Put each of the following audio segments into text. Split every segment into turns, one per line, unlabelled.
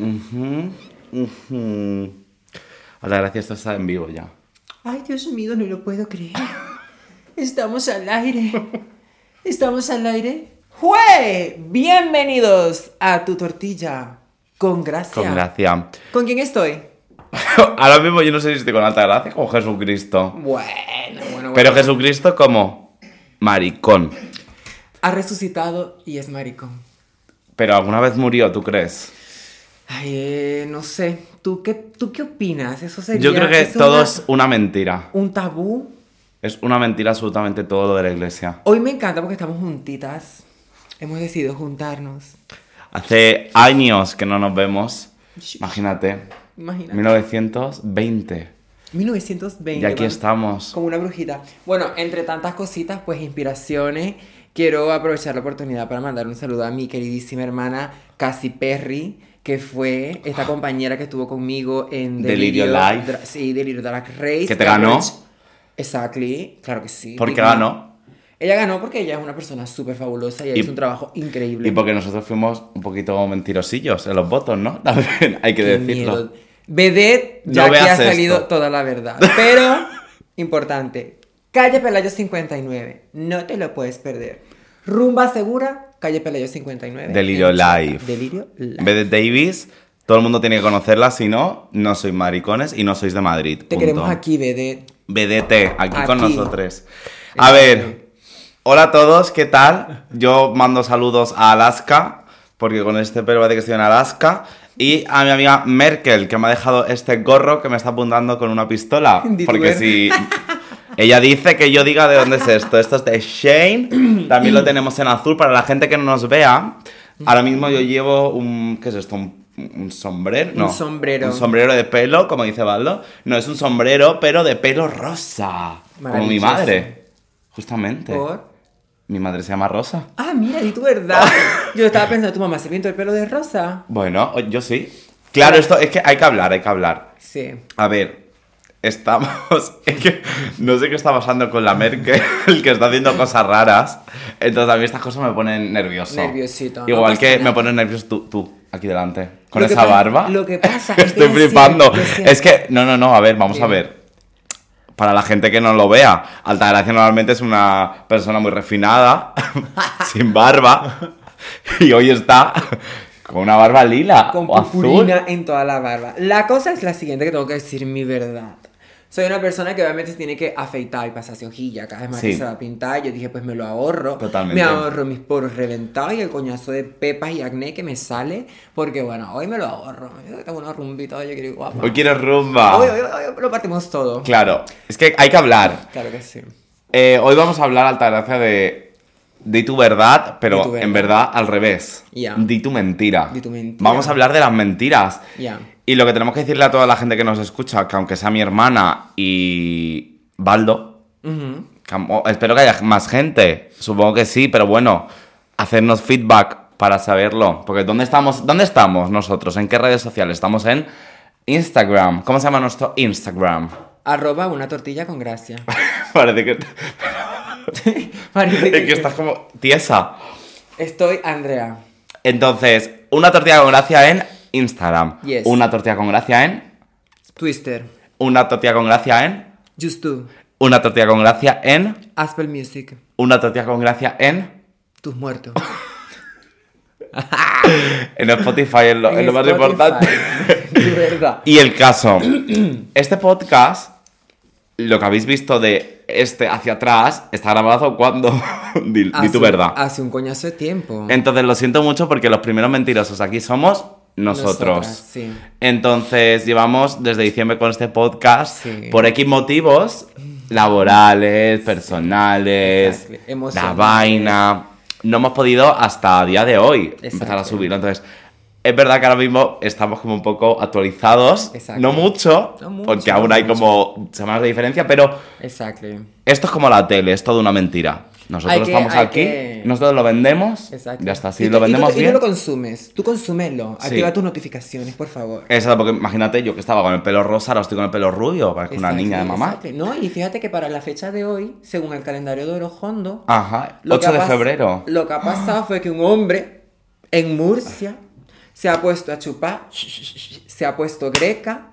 Ujú, ujú. Hola, gracias, esto está en vivo ya.
Ay, Dios mío, no lo puedo creer. Estamos al aire. Estamos al aire. ¡Jue! Bienvenidos a tu tortilla. Con gracia.
Con gracia.
¿Con quién estoy?
Ahora mismo yo no sé si estoy con alta gracia o con Jesucristo.
Bueno, bueno, bueno.
Pero Jesucristo como maricón.
Ha resucitado y es maricón.
Pero alguna vez murió, ¿tú crees?
Ay, eh, no sé. ¿Tú qué, ¿Tú qué opinas? Eso sería...
Yo creo que
¿es
todo
una-
es una mentira.
un tabú.
Es una mentira absolutamente todo lo de la iglesia.
Hoy me encanta porque estamos juntitas. Hemos decidido juntarnos.
Hace años que no nos vemos. Imagínate.
Imagínate.
1920.
1920.
Y aquí estamos.
Como una brujita. Bueno, entre tantas cositas, pues inspiraciones, quiero aprovechar la oportunidad para mandar un saludo a mi queridísima hermana Cassie Perry, que fue esta compañera que estuvo conmigo en
Delirio Live.
Dra- sí, Delirio Drag Race.
¿Que te ganó?
Exactly, claro que sí.
¿Por qué ganó?
Ella ganó porque ella es una persona súper fabulosa y,
Y-
hizo un trabajo increíble.
Y porque nosotros fuimos un poquito mentirosillos en los votos, ¿no? También hay que
Qué
decirlo.
miedo. Vedette, ya
No
que ha salido
esto.
toda la verdad. Pero, importante, calle Pelayo 59, no te lo puedes perder. Rumba segura, calle Pelayo 59.
Delirio. Live.
Delirio Live.
Bede Davis, todo el mundo tiene que conocerla, si no, no sois maricones y no sois de Madrid.
Te
punto.
queremos aquí, Vedette.
BDT, aquí, con nosotros. A ver, hola a todos, ¿qué tal? Yo mando saludos a Alaska, porque con este pelo parece que estoy en Alaska. Y a mi amiga Merkel, que me ha dejado este gorro que me está apuntando con una pistola. Porque si. Ella dice que yo diga de dónde es esto. Esto es de Shane. También lo tenemos en azul para la gente que no nos vea. Ahora mismo yo llevo un. ¿Qué es esto? Un, un sombrero. No,
sombrero.
Un sombrero de pelo, como dice Baldo. No es un sombrero, pero de pelo rosa. Como mi madre. Justamente.
¿Por?
Mi madre se llama Rosa.
Ah, mira, di tu verdad. Yo estaba pensando, tu mamá se pintó el pelo de rosa.
Bueno, yo sí. Claro, esto es que hay que hablar, hay que hablar.
Sí.
A ver, estamos. No sé qué está pasando con la Merkel, que está haciendo cosas raras. Entonces a mí estas cosas me ponen nervioso.
Nerviosito, no
Igual
pasa
que
nada.
me pones nervioso tú, tú, aquí delante. Con esa barba.
lo que pasa es que
Estoy
es
flipando.
es
que, no, no, no, a ver, vamos a ver. Para la gente que no lo vea, Altagracia normalmente es una persona muy refinada, sin barba, y hoy está con una barba lila
con
o azul.
en toda la barba. La cosa es la siguiente que tengo que decir mi verdad. Soy una persona que obviamente se tiene que afeitar y pasarse hojilla cada vez más
Sí.
que se va a pintar. Yo dije, pues me lo ahorro.
Totalmente.
Me ahorro mis poros reventados y el coñazo de pepas y acné que me sale. Porque bueno, hoy me lo ahorro. Yo tengo una rumbita, yo quiero ir guapa.
Hoy quieres rumba.
Hoy, hoy, hoy, hoy lo partimos todo.
Claro, es que hay que hablar.
Claro que sí.
Eh, hoy vamos a hablar, Altagracia, de di tu verdad, pero
tu verdad.
en verdad al revés.
Ya.
Di tu mentira.
Di tu mentira.
Vamos a hablar de las mentiras.
Ya.
Y lo que tenemos que decirle a toda la gente que nos escucha, que aunque sea mi hermana y Baldo, que espero que haya más gente, supongo que sí, pero bueno, hacernos feedback para saberlo. Porque ¿dónde estamos, ¿dónde estamos nosotros? ¿En qué redes sociales? Estamos en Instagram. ¿Cómo se llama nuestro Instagram?
Arroba una tortilla con gracia.
Parece que,
Parece
es que estás como tiesa.
Estoy Andrea.
Entonces, una tortilla con gracia en Instagram.
Yes.
Una tortilla con gracia en.
Twister.
Una tortilla con gracia en.
Just Do.
Una tortilla con gracia en.
Aspel Music.
Una tortilla con gracia en.
Tus muertos.
En Spotify es lo, es
En
lo más
Spotify.
importante.
De verdad.
Y el caso. Este podcast, lo que habéis visto de este hacia atrás, está grabado cuando. di, di tu verdad.
Hace un coñazo de tiempo.
Entonces lo siento mucho porque los primeros mentirosos aquí somos nosotros.
Nosotras, sí.
Entonces llevamos desde diciembre con este podcast
Sí.
por X motivos laborales, personales, la vaina. No hemos podido hasta día de hoy empezar a subirlo. Entonces, es verdad que ahora mismo estamos como un poco actualizados.
Exacto.
No mucho,
No mucho,
porque aún
no
hay
mucho.
como semanas de diferencia, pero
Exactly.
esto es como la tele, es toda una mentira. Nosotros
Hay que-
estamos
hay
aquí,
que-
nosotros lo vendemos,
Exacto.
ya está. Si
Y
lo
tú- y tú-
vendemos
y
bien.
tú lo consumes. Tú consúmelo.
Sí.
Activa tus notificaciones, por favor.
Exacto, porque imagínate yo que estaba con el pelo rosa, ahora estoy con el pelo rubio, parezco una niña de mamá.
No, y fíjate que para la fecha de hoy, según el calendario de Orojondo,
Ajá,
lo
8
que ha
de febrero.
Lo que ha pasado fue que un hombre en Murcia se ha puesto a chupar, se ha puesto greca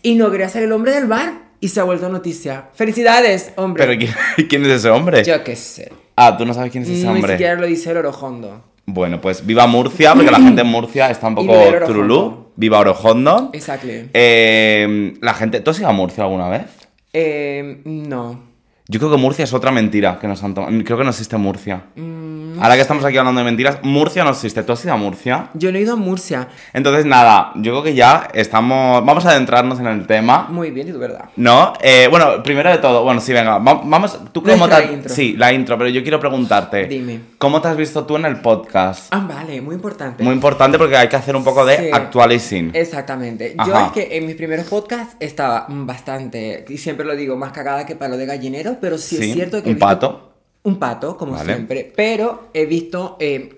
y no quería ser el hombre del bar y se ha vuelto noticia. ¡Felicidades, hombre!
Pero ¿quién, quién es ese hombre?
Yo qué sé.
Ah, tú no sabes quién es ese
Ni
hombre.
siquiera lo dice el orojondo.
Bueno, pues viva Murcia, porque la gente en Murcia está un poco turulú. Viva Orojondo.
Exacto.
Eh, la gente. ¿Tú has ido a Murcia alguna vez?
Eh, no.
Yo creo que Murcia es otra mentira que nos han tomado. Creo que no existe Murcia.
Mm,
Ahora que estamos aquí hablando de mentiras, Murcia no existe. ¿Tú has ido a Murcia?
Yo no he ido a Murcia.
Entonces, nada, yo creo que ya estamos. Vamos a adentrarnos en el tema.
Muy bien, y tu verdad.
¿No? Eh, bueno, primero de todo, bueno, sí, venga, va- vamos. ¿Tú cómo te-
intro.
Sí, la intro, pero yo quiero preguntarte.
Dime.
¿Cómo te has visto tú en el podcast?
Ah, vale, muy importante.
Muy importante porque hay que hacer un poco de
Sí.
actualizing.
Exactamente. Yo es que en mis primeros podcasts estaba bastante, y siempre lo digo, más cagada que palo de gallinero, pero sí,
Sí,
es cierto que... he
un
visto-
pato.
Un pato, como
Vale.
siempre. Pero he visto eh,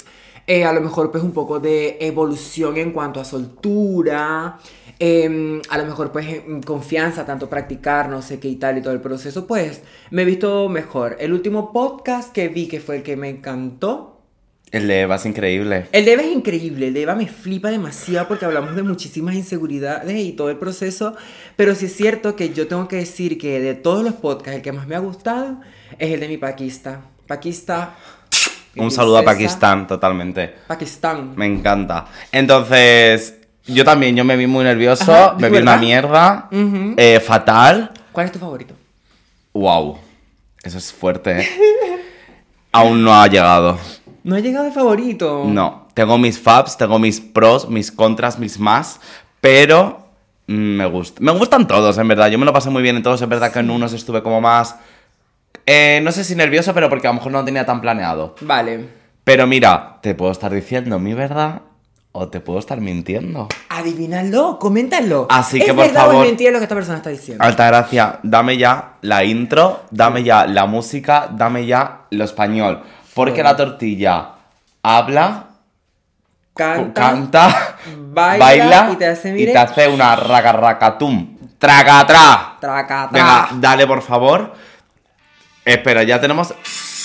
eh, a lo mejor pues un poco de evolución en cuanto a soltura. eh, a lo mejor pues confianza, tanto practicar, no sé qué y tal y todo el proceso, pues me he visto mejor. El último podcast que vi, que fue el que me encantó,
El de Eva es increíble.
el de Eva es increíble, el de Eva me flipa demasiado porque hablamos de muchísimas inseguridades y todo el proceso, pero sí es cierto que yo tengo que decir que de todos los podcasts el que más me ha gustado es el de mi Paquista. Paquista.
Un saludo a. Pakistán, totalmente.
Pakistán.
Me encanta. Entonces, yo también, yo me vi muy nervioso,
Ajá,
me vi
¿verdad?
una mierda,
Ujú.
eh, fatal.
¿Cuál es tu favorito?
Wow, eso es fuerte, ¿eh? Aún no ha llegado.
No ha llegado de favorito.
No, tengo mis faps, tengo mis pros, mis contras, mis más, pero mm, me gusta. Me gustan todos, en verdad. Yo me lo pasé muy bien en todos. Es verdad que en unos estuve como más. eh, no sé si nervioso, pero porque a lo mejor no lo tenía tan planeado.
Vale.
Pero mira, te puedo estar diciendo mi verdad o te puedo estar mintiendo.
Adivínalo, coméntalo.
Así que,
¿Es
por
verdad o
favor-
es mentira lo que esta persona está diciendo?
Alta gracia, dame ya la intro, dame ya la música, dame ya lo español. Porque la tortilla habla,
Canta.
canta,
baila y te hace, mire-
y te hace una racarracatum. Tracatra.
Traca,
Venga, dale por favor. Espera, ya tenemos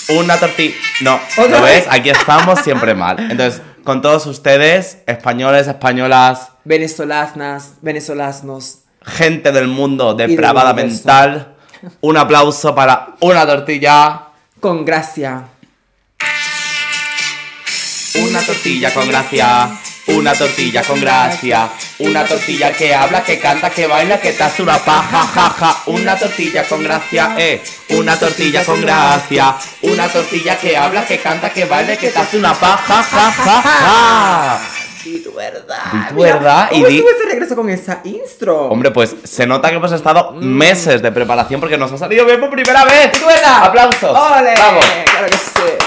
una tortilla. No,
¿Otra
¿lo ves? Aquí estamos siempre mal. Entonces, con todos ustedes, españoles, españolas,
Venezolanas, venezolanos.
gente del mundo depravada mental, un aplauso para una tortilla.
Con gracia.
Una tortilla con gracia, una tortilla con gracia, una tortilla que habla, que canta, que baila, que te hace una paja, jaja, una tortilla con gracia, eh, una tortilla con gracia, una tortilla que habla, que canta, que baila, que te hace una paja, jajaja.
Y tu verdad.
Di tu
Mira,
verdad y
¿cómo
di-
estuvo ese regreso con esa intro?
Hombre, pues se nota que hemos estado
Mm.
meses de preparación porque nos ha salido bien por primera vez.
¿Y tu verdad?
¡Aplausos!
¡Ole!
¡Vamos!
Claro que sí.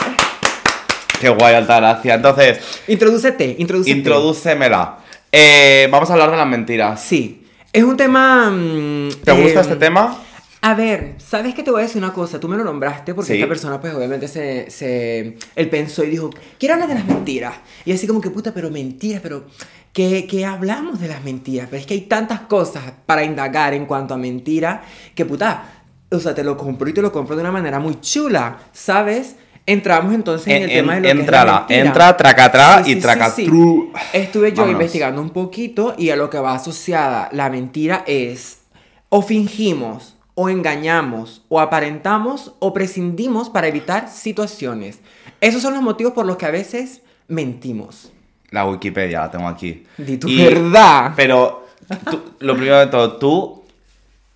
¡Qué guay, alta gracia! Entonces,
Introdúcete, introdúcete.
introdúcemela. Eh, vamos a hablar de las mentiras.
Sí. Es un tema. mm,
¿Te gusta
eh,
este tema?
A ver, ¿sabes qué te voy a decir una cosa? Tú me lo nombraste porque
Sí.
esta persona, pues obviamente se, se. Él pensó y dijo: Quiero hablar de las mentiras. Y así como que, puta, pero mentiras, pero. ¿Qué, qué hablamos de las mentiras? Pero es que hay tantas cosas para indagar en cuanto a mentiras que, puta, o sea, te lo compro y te lo compro de una manera muy chula, ¿sabes? Entramos entonces en,
En-
el
en-
tema de lo que es la
entra, tracatrá y
sí,
tracatru.
Estuve yo
Vámonos.
investigando un poquito y a lo que va asociada la mentira es o fingimos, o engañamos, o aparentamos, o prescindimos para evitar situaciones. Esos son los motivos por los que a veces mentimos.
La Wikipedia la tengo aquí.
Di tu
Y-
verdad.
Pero, tú- lo primero de todo, ¿tú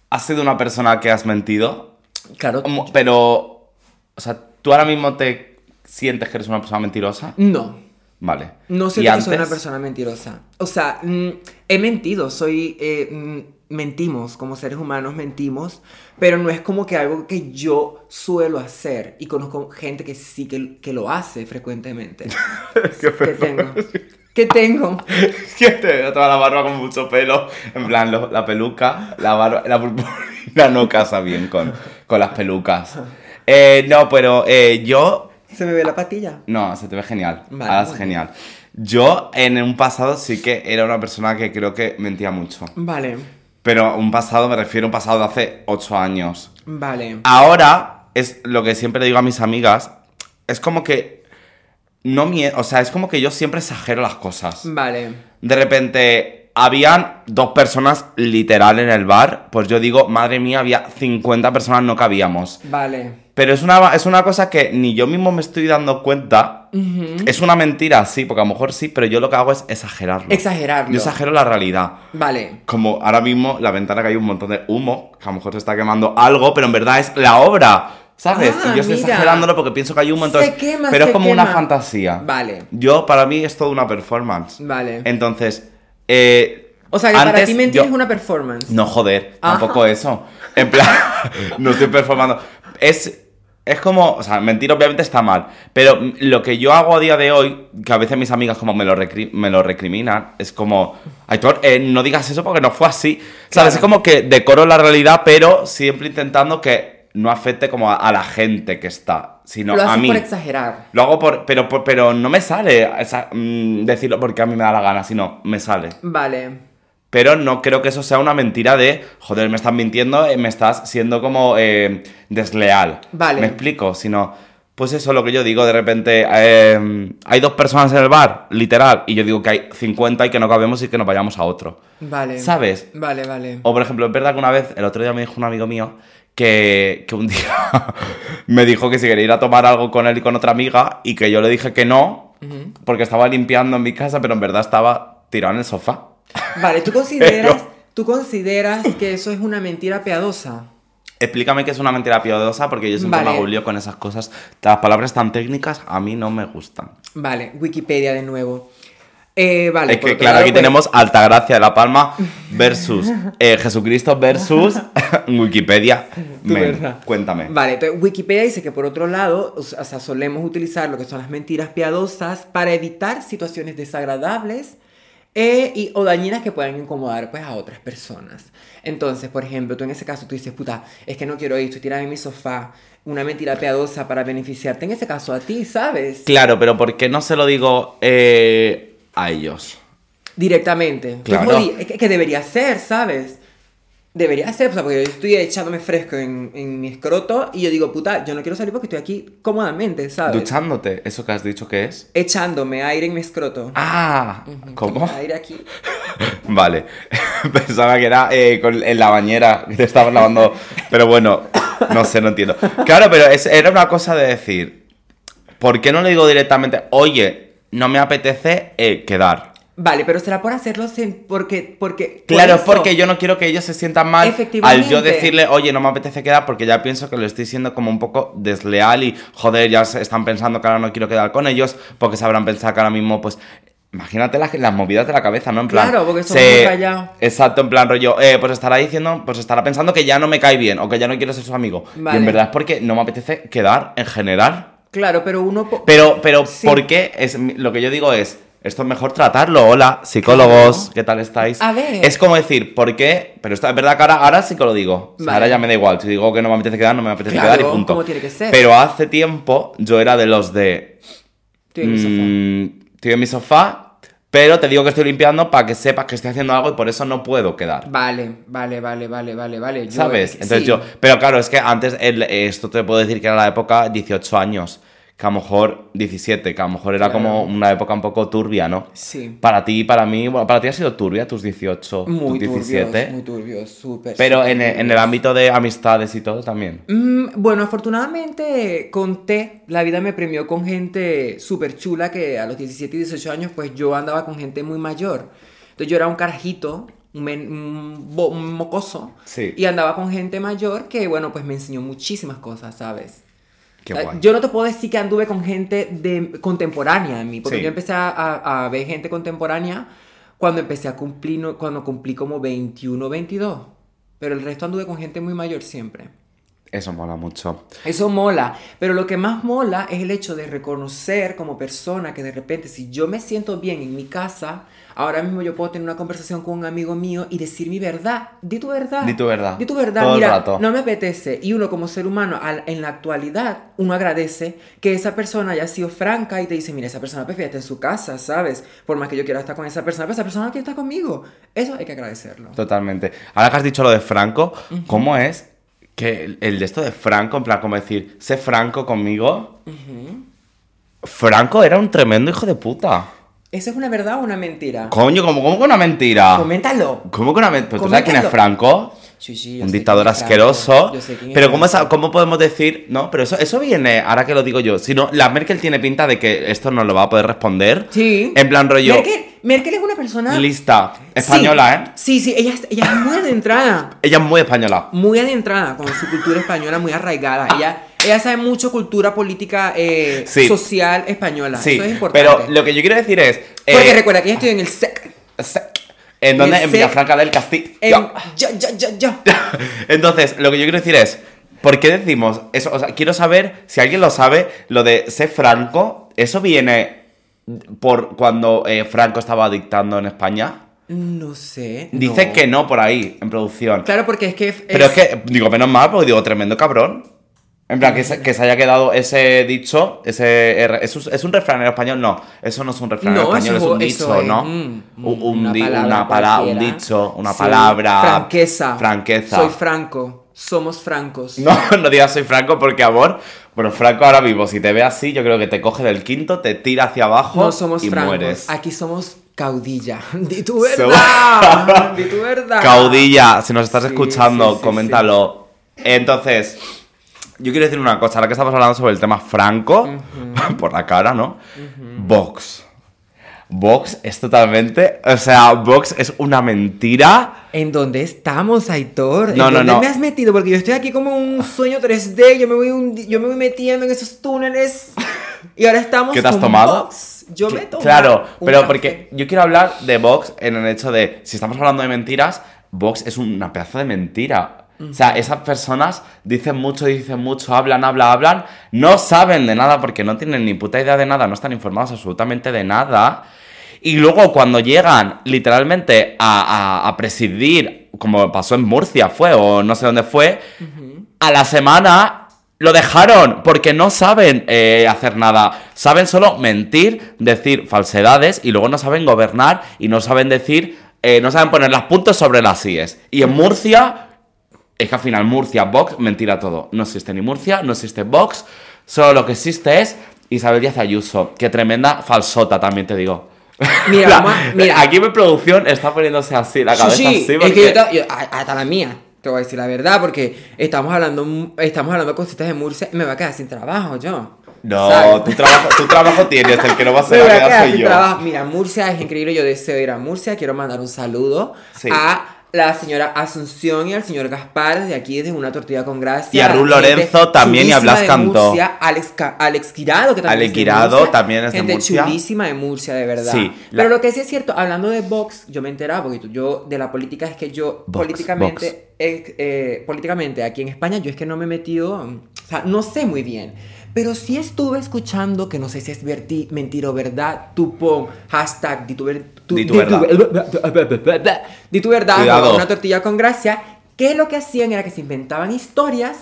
has sido una persona que has mentido?
Claro.
Pero, o sea, ¿tú ahora mismo te sientes que eres una persona mentirosa?
No.
Vale.
No
¿Y
siento que soy una persona mentirosa. O sea, mm, he mentido, soy... eh, mm, mentimos, como seres humanos mentimos, pero no es como que algo que yo suelo hacer. Y conozco gente que sí que, que lo hace frecuentemente.
Qué
¿Qué tengo? ¿Qué tengo?
que te veo toda la barba con mucho pelo. En plan, lo- la peluca, la barba, la purpurina no casa bien con, con las pelucas. Eh, no, pero eh, yo
¿Se me ve la patilla?
No, se te ve genial.
Vale,
Ahora es
muy
genial. Yo en un pasado sí que era una persona que creo que mentía mucho.
Vale,
Pero un pasado me refiero a un pasado de hace 8 años.
vale.
Ahora es lo que siempre le digo a mis amigas. Es como que no o sea, es como que yo siempre exagero las cosas.
Vale.
De repente, habían dos personas literal en el bar, pues yo digo, madre mía, había 50 personas, no cabíamos.
Vale.
Pero es una, es una cosa que ni yo mismo me estoy dando cuenta. Es una mentira, sí, porque a lo mejor sí, pero yo lo que hago es exagerarlo.
Exagerarlo.
Yo exagero la realidad.
Vale.
Como ahora mismo la ventana que hay un montón de humo, que a lo mejor se está quemando algo, pero en verdad es la obra, ¿sabes?
Ah,
y yo estoy
mira.
exagerándolo porque pienso que hay humo, entonces...
Se quema,
pero
se
es como una fantasía.
Vale.
Yo, para mí, es toda una performance.
Vale.
Entonces, eh,
O sea, que para ti mentir
yo-
es una performance.
No, joder,
Ajá.
tampoco eso. En plan, no estoy performando. Es, es como, o sea, mentir obviamente está mal, pero lo que yo hago a día de hoy, que a veces mis amigas como me lo, recri- me lo recriminan, es como, Aitor, eh, no digas eso porque no fue así.
Claro.
¿Sabes? Es como que decoro la realidad, pero siempre intentando que no afecte como a, a la gente que está, sino
Lo
a mí.
por exagerar.
Lo hago por, pero, por- pero no me sale esa- mm, decirlo porque a mí me da la gana, sino me sale.
Vale.
Pero no creo que eso sea una mentira de, joder, me estás mintiendo, eh, me estás siendo como eh, desleal.
Vale.
¿Me explico? Sino, pues eso es lo que yo digo, de repente, eh, hay dos personas en el bar, literal, y yo digo que hay 50 y que no cabemos y que nos vayamos a otro.
Vale.
¿Sabes?
Vale, vale.
O por ejemplo, es verdad que una vez, el otro día me dijo un amigo mío que, que un día me dijo que si quería ir a tomar algo con él y con otra amiga y que yo le dije que no, porque estaba limpiando en mi casa, pero en verdad estaba tirado en el sofá.
Vale, ¿tú consideras,
Pero-
¿tú consideras que eso es una mentira piadosa?
Explícame qué es una mentira piadosa porque yo siempre
Vale.
me lío con esas cosas. Las palabras tan técnicas a mí no me gustan.
Vale, Wikipedia de nuevo. Eh, vale,
es que claro, aquí
pues,
tenemos Altagracia de la Palma versus eh, Jesucristo versus Wikipedia. Men,
verdad.
cuéntame.
Vale, entonces Wikipedia dice que por otro lado, o sea, solemos utilizar lo que son las mentiras piadosas para evitar situaciones desagradables eh, y, o dañinas que puedan incomodar pues, a otras personas. Entonces, por ejemplo, tú en ese caso tú dices, puta, es que no quiero ir, estoy tirada en mi sofá, una mentira piadosa para beneficiarte, en ese caso a ti, ¿sabes?
Claro, pero ¿por qué no se lo digo eh, a ellos?
Directamente.
Claro.
es que, que debería ser, ¿sabes? Debería ser, o sea, porque yo estoy echándome fresco en, en mi escroto y yo digo, puta, yo no quiero salir porque estoy aquí cómodamente, ¿sabes?
Duchándote, eso que has dicho que es.
Echándome aire en mi escroto.
Ah, ¿cómo?
Aire aquí.
Vale, pensaba que era eh, con- en la bañera que te estabas lavando, pero bueno, no sé, no entiendo. Claro, pero es- era una cosa de decir, ¿por qué no le digo directamente, oye, no me apetece eh, quedar?
Vale, pero será por hacerlo sin- porque, porque... por
Claro,
eso-
porque yo no quiero que ellos se sientan mal al yo decirle, oye, no me apetece quedar, porque ya pienso que lo estoy siendo como un poco desleal y, joder, ya se están pensando que ahora no quiero quedar con ellos, porque sabrán pensar que ahora mismo, pues, imagínate las, las movidas de la cabeza, ¿no? En plan,
Claro, porque somos muy callados.
Exacto, en plan rollo, eh, pues estará diciendo, pues estará pensando que ya no me cae bien o que ya no quiero ser su amigo. Y
Vale.
en verdad es porque no me apetece quedar en general.
Claro, pero uno...
Pero, pero,
Sí.
¿por qué? Es, lo que yo digo es, esto es mejor tratarlo. Hola, psicólogos,
Claro.
¿qué tal estáis?
A ver.
Es como decir, ¿por qué? Pero esto es verdad que ahora, ahora sí que lo digo. O sea. Ahora ya me da igual. Si digo que no me apetece quedar, no me apetece
Claro,
quedar y punto.
como tiene que ser.
Pero hace tiempo yo era de los de...
Estoy en mi sofá.
mm, estoy en mi sofá, pero te digo que estoy limpiando para que sepas que estoy haciendo algo y por eso no puedo quedar.
Vale, vale, vale, vale, vale, vale.
¿Sabes? Entonces
sí.
yo. Pero claro, es que antes el- esto te puedo decir que era la época 18 años. Que a lo mejor 17, que a lo mejor era
Claro.
como una época un poco turbia, ¿no?
Sí.
Para ti y para mí. Bueno, para ti ha sido turbia tus 18,
Muy
tus 17.
turbios, muy turbios, súper.
pero
súper
en, el- en el
turbios.
ámbito de amistades y todo también.
Mm, bueno, afortunadamente conté, la vida me premió con gente súper chula que a los 17 y 18 años pues yo andaba con gente muy mayor. Entonces yo era un carajito, un mocoso,
Sí.
y andaba con gente mayor que bueno pues me enseñó muchísimas cosas, ¿sabes?
Qué guay.
Yo no te puedo decir que anduve con gente de, contemporánea a mí, porque
Sí.
yo empecé a, a- ver gente contemporánea cuando empecé a cumplir, cuando cumplí como 21, 22. Pero el resto anduve con gente muy mayor siempre.
Eso mola mucho.
Eso mola, pero lo que más mola es el hecho de reconocer como persona que de repente si yo me siento bien en mi casa, ahora mismo yo puedo tener una conversación con un amigo mío y decir mi verdad. Di tu verdad.
Di tu verdad.
Di tu verdad.
Todo el rato.
no me apetece. Y uno como ser humano, al- en la actualidad, uno agradece que esa persona haya sido franca y te dice, mira, esa persona prefiere estar en su casa, ¿sabes? Por más que yo quiera estar con esa persona, pero esa persona no quiere estar conmigo. Eso hay que agradecerlo.
Totalmente. Ahora que has dicho lo de Franco, ¿cómo es que el, el de esto de Franco, en plan, como decir, sé franco conmigo? Franco era un tremendo hijo de puta.
¿Eso es una verdad o una mentira?
Coño, ¿cómo, cómo que una mentira?
Coméntalo.
¿Cómo que una mentira? ¿Tú sabes quién es. Franco?
Sí, sí, yo
un dictador asqueroso. Pero ¿cómo, ¿cómo podemos decir? No, pero eso, eso viene, ahora que lo digo yo. Si no, la Merkel tiene pinta de que esto no lo va a poder responder.
Sí.
En plan rollo.
Merkel, Merkel es una persona...
Lista. Española,
Sí.
¿eh?
Sí, sí, ella, es- ella es muy adentrada.
Ella es muy española.
Muy adentrada con su cultura española, muy arraigada. Ella, ella sabe mucho cultura política eh,
Sí.
social española.
Sí.
Eso es importante.
Pero lo que yo quiero decir es. eh,
Porque recuerda que ella estudió en el SEC.
¿En dónde?
el
En Villafranca del Castillo.
En, yo, yo, yo, yo.
Entonces, lo que yo quiero decir es, ¿por qué decimos eso? O sea, quiero saber, si alguien lo sabe, lo de ser franco, ¿eso viene por cuando eh, Franco estaba dictando en España?
No sé.
Dice
no.
que no por ahí, en producción.
Claro, porque es que.
Pero es que, digo, menos mal, porque digo, tremendo cabrón. En plan, que se, que se haya quedado ese dicho, ese... ¿Es un, es un refrán en español? No, eso no es un refrán en
No,
español, es un dicho,
es,
¿no?
mm,
Un- un
una
di-
palabra
una un dicho, una
Sí,
palabra...
Franqueza.
Franqueza.
Soy franco. Somos francos.
No, no digas soy Franco porque, amor, bueno, Franco ahora mismo, si te ve así, yo creo que te coge del quinto, te tira hacia abajo
No somos
y
francos.
mueres.
Aquí somos caudilla. Di tu verdad. Di tu verdad.
Caudilla, si nos estás
Sí,
escuchando,
sí,
coméntalo. Entonces, yo quiero decir una cosa, ahora que estamos hablando sobre el tema Franco, por la cara, ¿no? Vox. Vox es totalmente, o sea, Vox es una mentira.
¿En dónde estamos, Aitor? ¿En
No, no,
dónde
no.
me has metido? Porque yo estoy aquí como un sueño 3D. Yo me voy, yo me voy metiendo en esos túneles. Y ahora estamos
¿Qué te has
con
tomado?
Vox. Yo me tomo
Claro, pero
café.
porque yo quiero hablar de Vox en el hecho de, si estamos hablando de mentiras, Vox es una pedazo de mentira. O sea, esas personas dicen mucho, dicen mucho, hablan, hablan, hablan, no saben de nada porque no tienen ni puta idea de nada, no están informados absolutamente de nada. Y luego cuando llegan literalmente a, a- a presidir, como pasó en Murcia fue, o no sé dónde fue, a la semana lo dejaron porque no saben eh, hacer nada. Saben solo mentir, decir falsedades y luego no saben gobernar y no saben decir, eh, no saben poner las puntos sobre las IES. Y en Murcia, es que al final Murcia, Vox, mentira todo. No existe ni Murcia, no existe Vox, solo lo que existe es Isabel Díaz Ayuso. Qué tremenda falsota también te digo.
Mira,
La-
mira.
Aquí mi producción está poniéndose así, la
Sí,
cabeza
sí,
así.
es
porque-
que yo, hasta la mía, te voy a decir la verdad, porque estamos hablando, estamos hablando de cositas de Murcia y me va a quedar sin trabajo yo.
No, tu trabajo, tu trabajo tienes, el que no va a ser la soy yo.
trabajo. Mira, Murcia es increíble, yo deseo ir a Murcia, quiero mandar un saludo
Sí.
a la señora Asunción y al señor Gaspar desde aquí, desde una tortilla con gracia.
Y a
gente
Lorenzo también y a Blas
de
Cantó.
Murcia, Alex, Alex Guirado, que también
Alex
es de
Guirado
Murcia.
también es de
Gente
Murcia.
chulísima de Murcia, de verdad.
Sí,
Pero
la-
lo que sí es cierto, hablando de Vox, yo me enteraba, porque yo de la política es que yo
Vox,
políticamente, eh, eh, políticamente aquí en España, yo es que no me he metido, o sea, no sé muy bien. Pero sí estuve escuchando, que no sé si es verti- mentira o verdad, tú pon hashtag tu,
Di tu verdad.
di tu verdad,
Cuidado.
una tortilla con gracia, que lo que hacían era que se inventaban historias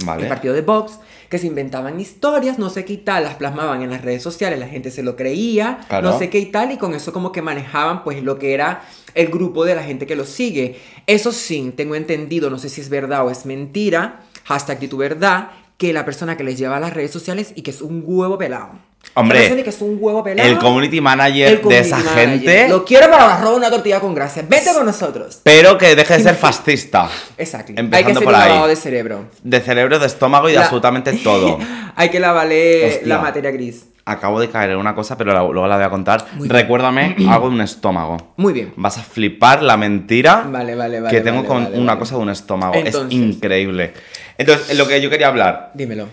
el
Vale.
partido de Vox, que se inventaban historias, no sé qué y tal, las plasmaban en las redes sociales, la gente se lo creía,
Claro.
no sé qué y tal, y con eso como que manejaban pues lo que era el grupo de la gente que lo sigue. Eso sí, tengo entendido, no sé si es verdad o es mentira, hashtag de tu verdad, que la persona que les lleva a las redes sociales y que es un huevo pelado.
Hombre,
que es un huevo pelado.
El community manager
el
de esa
manager.
gente,
Lo quiero para robar una tortilla con gracia. Vete con nosotros.
pero que deje de ser fascista.
Exacto. Hay que
Empezando
hacer
por
un
ahí.
de cerebro.
De cerebro, de estómago y de
La-
absolutamente todo.
Hay que lavarle
Hostia.
la materia gris.
Acabo de caer en una cosa, pero luego la voy a contar.
Muy bien.
Recuérdame algo de un estómago.
Muy bien.
Vas a flipar la mentira
Vale, vale, vale,
que tengo con una cosa de un estómago.
Entonces.
es increíble. Entonces, lo que yo quería hablar.
Dímelo.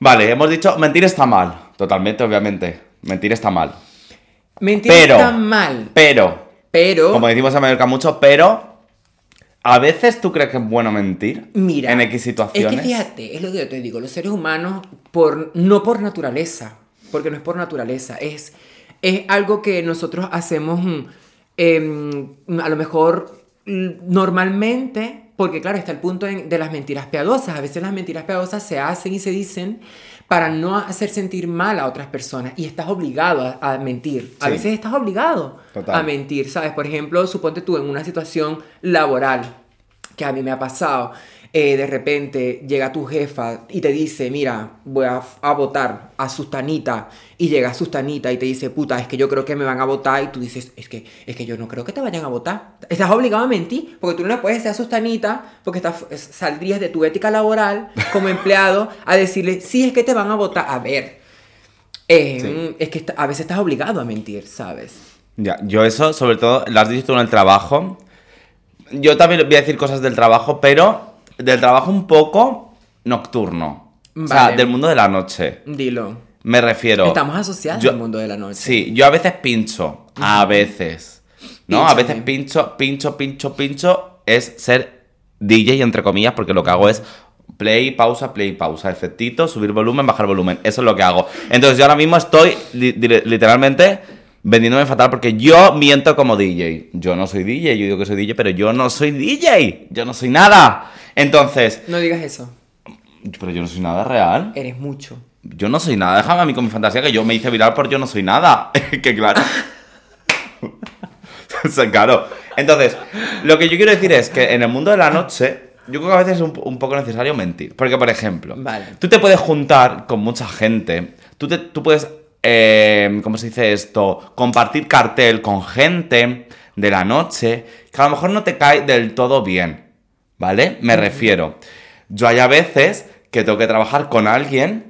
Vale, hemos dicho mentir está mal. Totalmente, obviamente. Mentir está mal.
Mentir
Pero-
está mal.
Pero,
Pero.
como decimos en Mallorca mucho, pero. ¿A veces tú crees que es bueno mentir?
Mira.
En X situaciones.
Es que fíjate, es lo que yo te digo. Los seres humanos, por, no por naturaleza. Porque no es por naturaleza. Es, es algo que nosotros hacemos. mm, em, a lo mejor mm, normalmente. Porque claro, está el punto de las mentiras piadosas. A veces las mentiras piadosas se hacen y se dicen para no hacer sentir mal a otras personas. Y estás obligado a, a mentir. A veces estás obligado
Total.
a mentir, ¿sabes? Por ejemplo, suponte tú en una situación laboral. que a mí me ha pasado. Eh, de repente llega tu jefa y te dice, mira, voy a, a votar a Sustanita. Y llega Sustanita y te dice, puta, es que yo creo que me van a votar. Y tú dices, es que, es que yo no creo que te vayan a votar. Estás obligado a mentir, porque tú no le puedes decir a Sustanita, porque estás, es- saldrías de tu ética laboral como empleado a decirle, sí, es que te van a votar. A ver, eh,
Sí.
es que a veces estás obligado a mentir, ¿sabes?
Ya, yo eso, sobre todo, lo has dicho tú en el trabajo. Yo también voy a decir cosas del trabajo, pero del trabajo un poco nocturno. O sea, del mundo de la noche.
Dilo.
Me refiero.
Estamos asociados
yo-
al mundo de la noche.
Sí, yo a veces pincho. A veces. ¿No? A veces pincho, pincho, pincho, pincho. Es ser DJ, entre comillas, porque lo que hago es play, pausa, play, pausa. Efectito, subir volumen, bajar volumen. Eso es lo que hago. Entonces yo ahora mismo estoy li- li- literalmente vendiéndome fatal porque yo miento como DJ. Yo no soy DJ, yo digo que soy DJ, pero yo no soy DJ. Yo no soy nada. Entonces,
No digas eso.
pero yo no soy nada real.
Eres mucho.
Yo no soy nada, déjame a mí con mi fantasía que yo me hice viral por yo no soy nada. que claro. O sea, claro. Entonces, lo que yo quiero decir es que en el mundo de la noche, yo creo que a veces es un, un poco necesario mentir. Porque, por ejemplo,
Vale.
tú te puedes juntar con mucha gente, tú, te, tú puedes, eh, ¿cómo se dice esto? Compartir cartel con gente de la noche que a lo mejor no te cae del todo bien. ¿Vale? Me refiero. Yo hay a veces que tengo que trabajar con alguien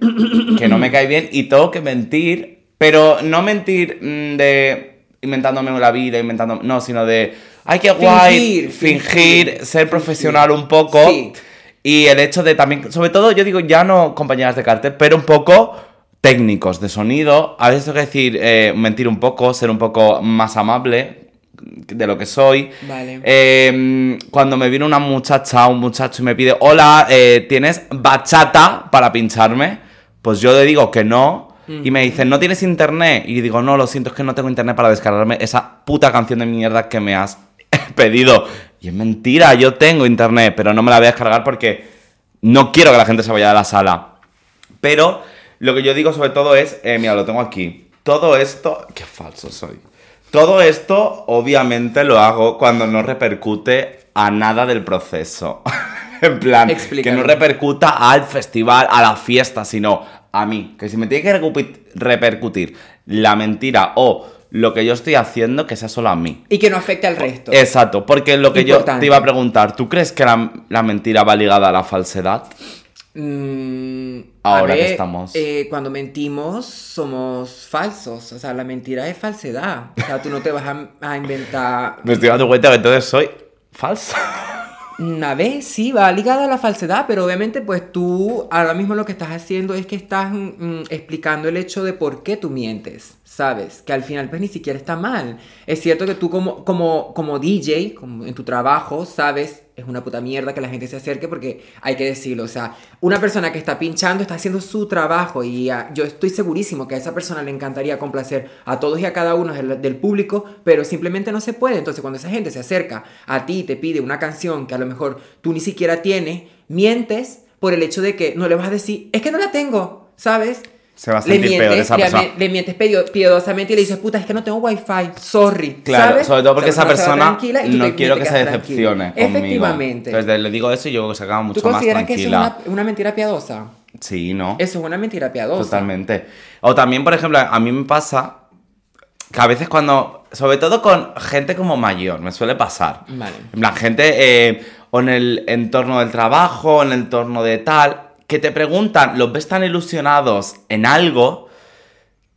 que no me cae bien y tengo que mentir, pero no mentir mm, de inventándome la vida, inventándome, no, sino de, ay, qué guay,
Fingir,
fingir,
fingir,
ser profesional un poco.
Sí.
Y el hecho de también, sobre todo, yo digo, ya no compañeras de cartel, pero un poco técnicos de sonido. A veces tengo que decir, eh, mentir un poco, ser un poco más amable de lo que soy.
Vale.
Eh, cuando me viene una muchacha, un muchacho y me pide, hola, eh, ¿tienes bachata para pincharme? Pues yo le digo que no. Y me dicen, ¿no tienes internet? Y digo, no, lo siento, es que no tengo internet para descargarme esa puta canción de mierda que me has pedido. Y es mentira, yo tengo internet, pero no me la voy a descargar porque no quiero que la gente se vaya de la sala. Pero lo que yo digo sobre todo es, eh, mira, lo tengo aquí. Todo esto, qué falso soy. Todo esto, obviamente, lo hago cuando no repercute a nada del proceso. en plan, que no repercuta al festival, a la fiesta, sino a mí. Que si me tiene que repercutir la mentira o lo que yo estoy haciendo, que sea solo a mí.
Y que no afecte al resto.
Exacto, porque lo que yo te iba a preguntar, ¿tú crees que la, la mentira va ligada a la falsedad?
Mm,
Ahora que estamos-
eh, cuando mentimos somos falsos. O sea, la mentira es falsedad. O sea, tú no te vas a, a inventar.
Me estoy dando cuenta que entonces soy falsa.
Una vez sí va ligada a la falsedad, pero obviamente pues tú ahora mismo lo que estás haciendo es que estás mm, mm, explicando el hecho de por qué tú mientes, ¿sabes? Que al final pues ni siquiera está mal. Es cierto que tú como, como, como DJ, como en tu trabajo, sabes, es una puta mierda que la gente se acerque porque hay que decirlo, o sea, una persona que está pinchando está haciendo su trabajo y ah, yo estoy segurísimo que a esa persona le encantaría complacer a todos y a cada uno del, del público, pero simplemente no se puede. Entonces cuando esa gente se acerca a ti y te pide una canción que a lo mejor tú ni siquiera tienes, mientes por el hecho de que no le vas a decir, es que no la tengo, ¿sabes?
Se va a
Le
sentir peor esa
le,
persona.
le mientes piadosamente y le dices, puta, es que no tengo wifi, sorry.
Claro,
¿sabes?
sobre todo porque
Esa
persona
tranquila y tú
no quiero que se decepcione conmigo.
Efectivamente.
Entonces le digo eso y yo se acaba
¿Tú
mucho más
consideras que eso es
tranquila.
una, una mentira piadosa?
Sí, ¿no?
Eso es una mentira piadosa.
Totalmente. O también, por ejemplo, a mí me pasa que a veces cuando, sobre todo con gente como mayor, me suele pasar.
Vale.
En plan, gente eh, o en el entorno del trabajo, en el entorno de tal, que te preguntan, los ves tan ilusionados en algo,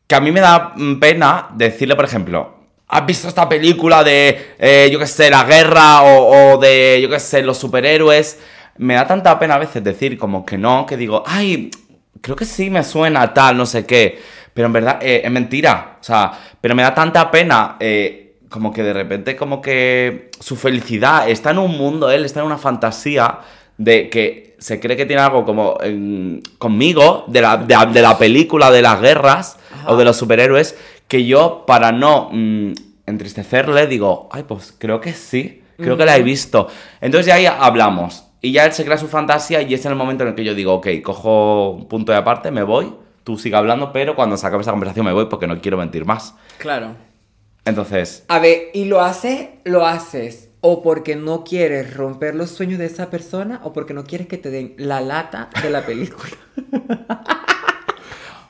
que a mí me da pena decirle, por ejemplo, ¿has visto esta película de, eh, yo qué sé, la guerra o, o de, yo qué sé, los superhéroes? Me da tanta pena a veces decir como que no, que digo, ay, creo que sí me suena tal, no sé qué. Pero en verdad eh, es mentira. O sea, pero me da tanta pena eh, como que de repente como que su felicidad está en un mundo, él está en una fantasía de que se cree que tiene algo como en- conmigo, de la, de, de la película de las guerras
Ajá.
o de los superhéroes, que yo para no mm, entristecerle digo, ay, pues creo que sí, creo que la he visto. Entonces ya ahí hablamos. Y ya él se crea su fantasía y es en el momento en el que yo digo, ok, cojo un punto de aparte, me voy, tú sigue hablando, pero cuando se acabe esa conversación me voy porque no quiero mentir más.
Claro.
Entonces,
A ver, y lo haces, lo haces o porque no quieres romper los sueños de esa persona o porque no quieres que te den la lata de la película.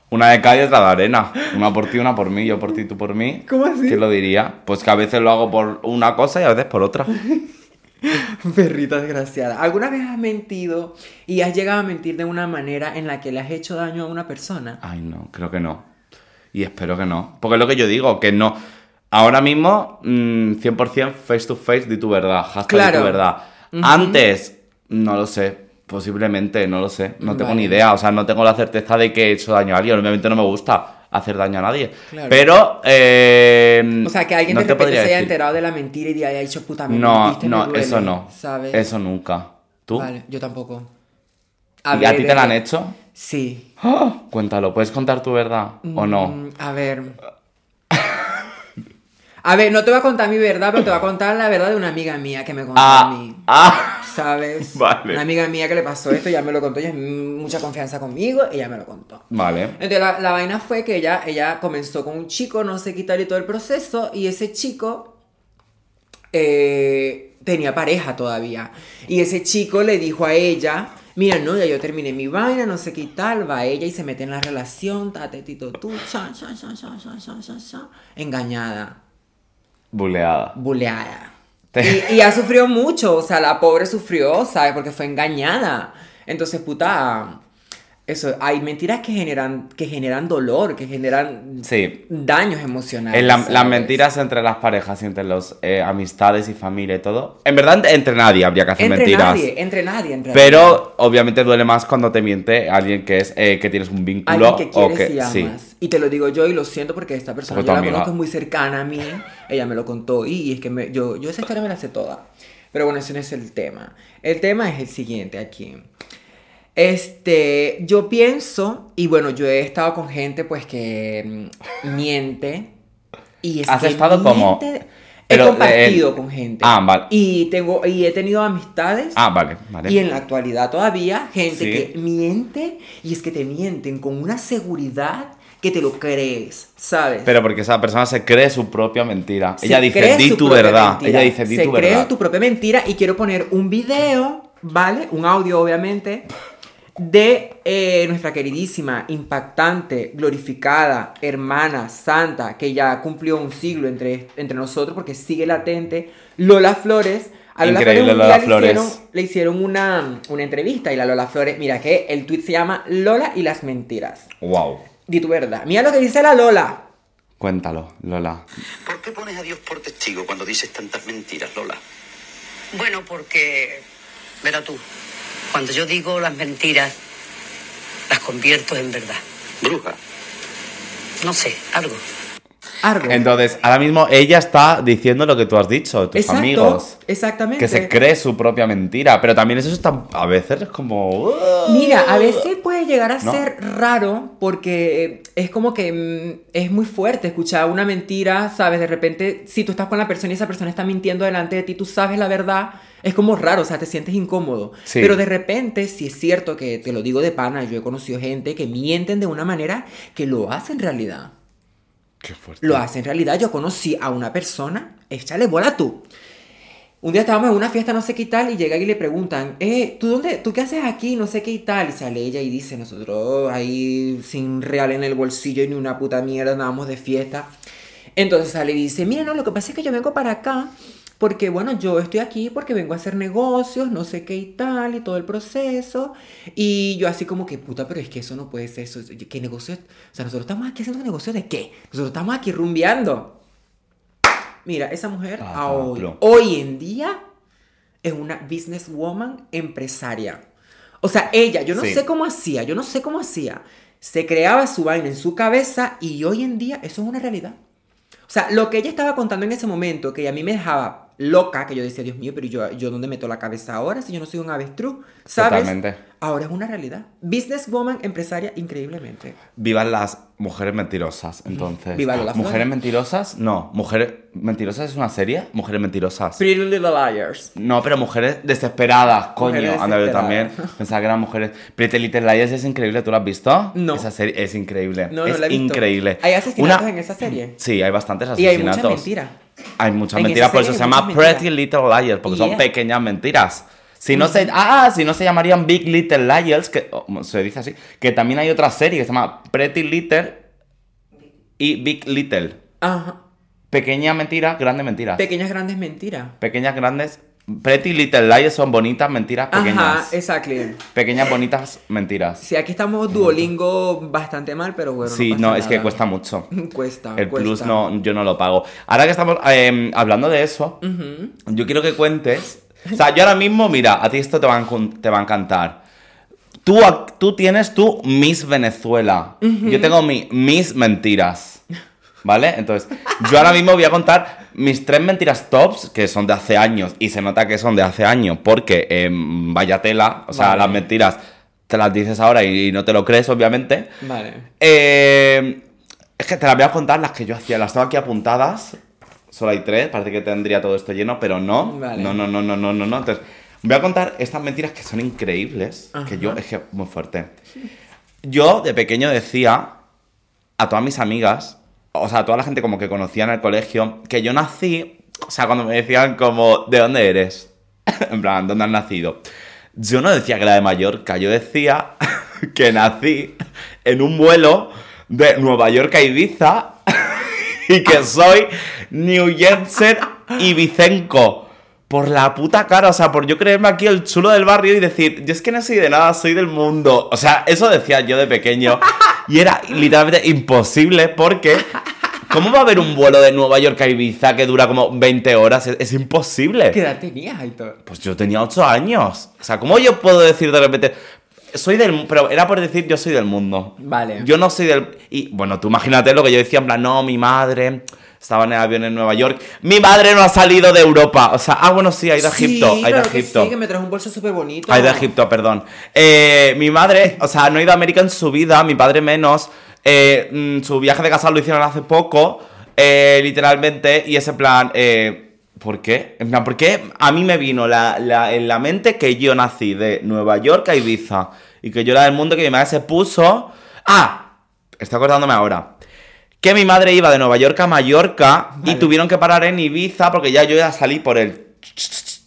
Una de calle otra de arena. Una por ti, una por mí, yo por ti, tú por mí.
¿Cómo así?
¿Quién lo diría? Pues que a veces lo hago por una cosa y a veces por otra.
Perrita desgraciada. ¿Alguna vez has mentido y has llegado a mentir de una manera en la que le has hecho daño a una persona?
Ay, no, creo que no. Y espero que no. Porque es lo que yo digo, que no. Ahora mismo, mm, 100% face to face, di tu verdad. Hashtag di
Claro.
tu verdad. Antes, no lo sé. Posiblemente, no lo sé. No tengo
Vale.
ni idea. O sea, no tengo la certeza de que he hecho daño a alguien. Obviamente no me gusta hacer daño a nadie.
Claro.
Pero. eh,
O sea, que alguien
no
de repente se haya
decir.
enterado de la mentira y de haya dicho puta me
No,
me
no,
duele",
eso no.
¿Sabes?
Eso nunca. ¿Tú?
Vale, yo tampoco.
¿Y a ti te la han hecho?
Sí.
¡Ah! Cuéntalo, ¿puedes contar tu verdad o no?
Mm, A ver. A ver, no te voy a contar mi verdad, pero te voy a contar la verdad de una amiga mía que me contó a
Ah,
mí.
ah,
¿Sabes?
Vale.
Una amiga mía que le pasó esto, ya me lo contó, ella es mucha confianza conmigo, ella me lo contó.
vale.
Entonces la, la vaina fue que ella, ella comenzó con un chico, no sé qué tal y todo el proceso, y ese chico eh, tenía pareja todavía. Y ese chico le dijo a ella, mira, no, ya yo terminé mi vaina, no sé qué tal, va ella y se mete en la relación, tatetito tú, cha, cha, cha, cha, cha, cha, cha, cha, engañada,
Buleada.
buleada. Y, y ha sufrido mucho, o sea, la pobre sufrió, ¿sabes? Porque fue engañada. Entonces, puta, eso, hay mentiras que generan, que generan dolor, que generan
Sí.
daños emocionales.
En la- las mentiras entre las parejas entre los eh, amistades y familia y todo. En verdad, entre nadie habría que hacer
Entre
mentiras.
nadie, entre nadie, entre nadie.
Pero obviamente duele más cuando te miente alguien que es eh, que tienes un vínculo
Alguien que
o
quieres
que
y amas.
sí.
Y te lo digo yo y lo siento porque esta persona
Porque
yo la
amiga.
conozco es muy cercana a mí. Ella me lo contó y es que me- yo, yo esa historia me la sé toda. Pero bueno, ese no es el tema. El tema es el siguiente aquí. Este, yo pienso, y bueno, yo he estado con gente pues que mm, miente. Y es
¿Has
que
estado como-
he compartido
eh,
con gente.
ah, vale.
Y, tengo, y he tenido amistades
Ah, vale, vale.
y en la actualidad todavía, gente
Sí.
que miente y es que te mienten con una seguridad que te lo crees, ¿sabes?
Pero porque esa persona se cree su propia mentira.
Se
Ella dice,
cree
di tu verdad.
mentira.
Ella dice, di
Se
tu
cree
verdad.
tu propia mentira y quiero poner un video, ¿vale? Un audio, obviamente, de eh, nuestra queridísima, impactante, glorificada, hermana, santa, que ya cumplió un siglo entre, entre nosotros porque sigue latente, Lola Flores. A Lola
Increíble,
Flores un
Lola
día le
Flores.
hicieron- le hicieron una, una entrevista y la Lola Flores, mira que el tweet se llama Lola y las mentiras.
Wow.
Di tu verdad. Mira lo que dice la Lola.
Cuéntalo, Lola.
¿Por qué pones a Dios por testigo cuando dices tantas mentiras, Lola?
Bueno, porque, verá tú, cuando yo digo las mentiras, las convierto en verdad.
Bruja.
No sé, algo.
Algo.
Entonces, ahora mismo ella está diciendo lo que tú has dicho, tus
Exacto,
amigos.
Exactamente.
Que se cree su propia mentira. Pero también eso está. A veces es como.
Mira, a veces puede llegar a
¿No?
ser raro porque eh, es como que mm, es muy fuerte escuchar una mentira, ¿sabes? De repente, si tú estás con la persona y esa persona está mintiendo delante de ti, tú sabes la verdad, es como raro, o sea, te sientes incómodo.
Sí.
Pero de repente, si es cierto que te lo digo de pana, yo he conocido gente que mienten de una manera que lo hacen realidad.
Qué fuerte.
Lo hace en realidad. Yo conocí a una persona, échale bola tú. Un día estábamos en una fiesta, no sé qué y tal, y llega y le preguntan, eh, ¿tú dónde, tú qué haces aquí? No sé qué y tal. Y sale ella y dice, nosotros ahí sin real en el bolsillo y ni una puta mierda, andábamos de fiesta. Entonces sale y dice, mira, no, lo que pasa es que yo vengo para acá porque, bueno, yo estoy aquí porque vengo a hacer negocios, no sé qué y tal, y todo el proceso. Y yo así como que, puta, pero es que eso no puede ser eso. ¿Qué negocios? O sea, nosotros estamos aquí haciendo negocios de qué? Nosotros estamos aquí rumbeando. Mira, esa mujer
Ah,
a hoy, hoy en día es una businesswoman empresaria. O sea, ella, yo no
Sí.
sé cómo hacía, yo no sé cómo hacía. Se creaba su vaina en su cabeza y hoy en día eso es una realidad. O sea, lo que ella estaba contando en ese momento, que a mí me dejaba loca, que yo decía, Dios mío, pero yo, yo dónde meto la cabeza ahora si yo no soy un avestruz, ¿sabes?
Totalmente.
Ahora es una realidad. Businesswoman, empresaria, increíblemente.
Vivan las mujeres mentirosas, entonces.
Viva Lola Flores.
¿Mujeres mentirosas? No. ¿Mujeres mentirosas es una serie? Mujeres mentirosas.
Pretty Little Liars.
No, pero mujeres desesperadas, coño.
Mujeres
Anda, yo también pensaba que eran mujeres. Pretty Little Liars es increíble, ¿tú la has visto?
No.
Esa serie es increíble.
No, no
es
la he visto.
increíble.
¿Hay asesinatos
Una-
en esa serie?
Sí, hay bastantes
Y hay
asesinatos.
mucha mentira.
Hay muchas
En
mentiras, por eso se llama. Pretty Little Liars, porque son pequeñas mentiras. Si no se, ah, si no se llamarían Big Little Liars, que oh, se dice así, que también hay otra serie que se llama Pretty Little y Big Little.
Ajá.
Pequeñas mentiras, grandes mentiras.
Pequeñas grandes mentiras.
Pequeñas, grandes. Pretty Little Liars son bonitas mentiras pequeñas.
Ajá, exactly.
Pequeñas, bonitas mentiras.
Sí, aquí estamos Duolingo bastante mal, pero bueno.
Sí,
pasa
no, es que cuesta mucho.
Cuesta.
El
cuesta.
plus no, yo no lo pago. Ahora que estamos eh, hablando de eso, yo quiero que cuentes. O sea, yo ahora mismo, mira, a ti esto te va a, te va a encantar. Tú, tú tienes tu Miss Venezuela. Yo tengo mi Miss Mentiras. ¿Vale? Entonces, yo ahora mismo voy a contar mis tres mentiras tops, que son de hace años, y se nota que son de hace años, porque em, vaya tela, o sea,
Vale.
las mentiras te las dices ahora y no te lo crees, obviamente.
Vale.
Eh, es que te las voy a contar las que yo hacía. Las tengo aquí apuntadas. Solo hay tres. Parece que tendría todo esto lleno, pero no.
Vale.
No, no, no, no, no, no, no. Entonces, voy a contar estas mentiras que son increíbles. Que yo, es que muy fuerte. Yo de pequeño decía a todas mis amigas, o sea, toda la gente como que conocía en el colegio, que yo nací, o sea, cuando me decían como, ¿de dónde eres? en plan, ¿dónde has nacido? Yo no decía que era de Mallorca, yo decía que nací en un vuelo de Nueva York a Ibiza y que soy New Jensen Ibicenco. Por la puta cara, o sea, por yo creerme aquí el chulo del barrio y decir, yo es que no soy de nada, soy del mundo. O sea, eso decía yo de pequeño. Y era literalmente imposible porque, ¿cómo va a haber un vuelo de Nueva York a Ibiza que dura como 20 horas? Es, es imposible.
¿Qué edad tenías, Aitor?
Pues yo tenía 8 años. O sea, ¿cómo yo puedo decir de repente, soy del... Pero era por decir, yo soy del mundo.
Vale.
Yo no soy del... Y bueno, tú imagínate lo que yo decía, en plan, no, mi madre estaba en el avión en Nueva York. Mi madre no ha salido de Europa. O sea, ah, bueno, sí, ha ido a Egipto.
Sí,
ha ido a
claro que
Egipto.
sí, que me trajo un bolso súper bonito.
Ha ido a Egipto, perdón. Eh, mi madre, o sea, no ha ido a América en su vida, mi padre menos. Eh, mm, su viaje de casado lo hicieron hace poco, eh, literalmente, y ese plan, eh, ¿por qué? En plan, ¿por qué a mí me vino la, la- en la mente que yo nací de Nueva York a Ibiza? Y que yo era del mundo que mi madre se puso... ¡Ah! Estoy acordándome ahora. Que mi madre iba de Nueva York a Mallorca y tuvieron que parar en Ibiza porque ya yo ya salí por el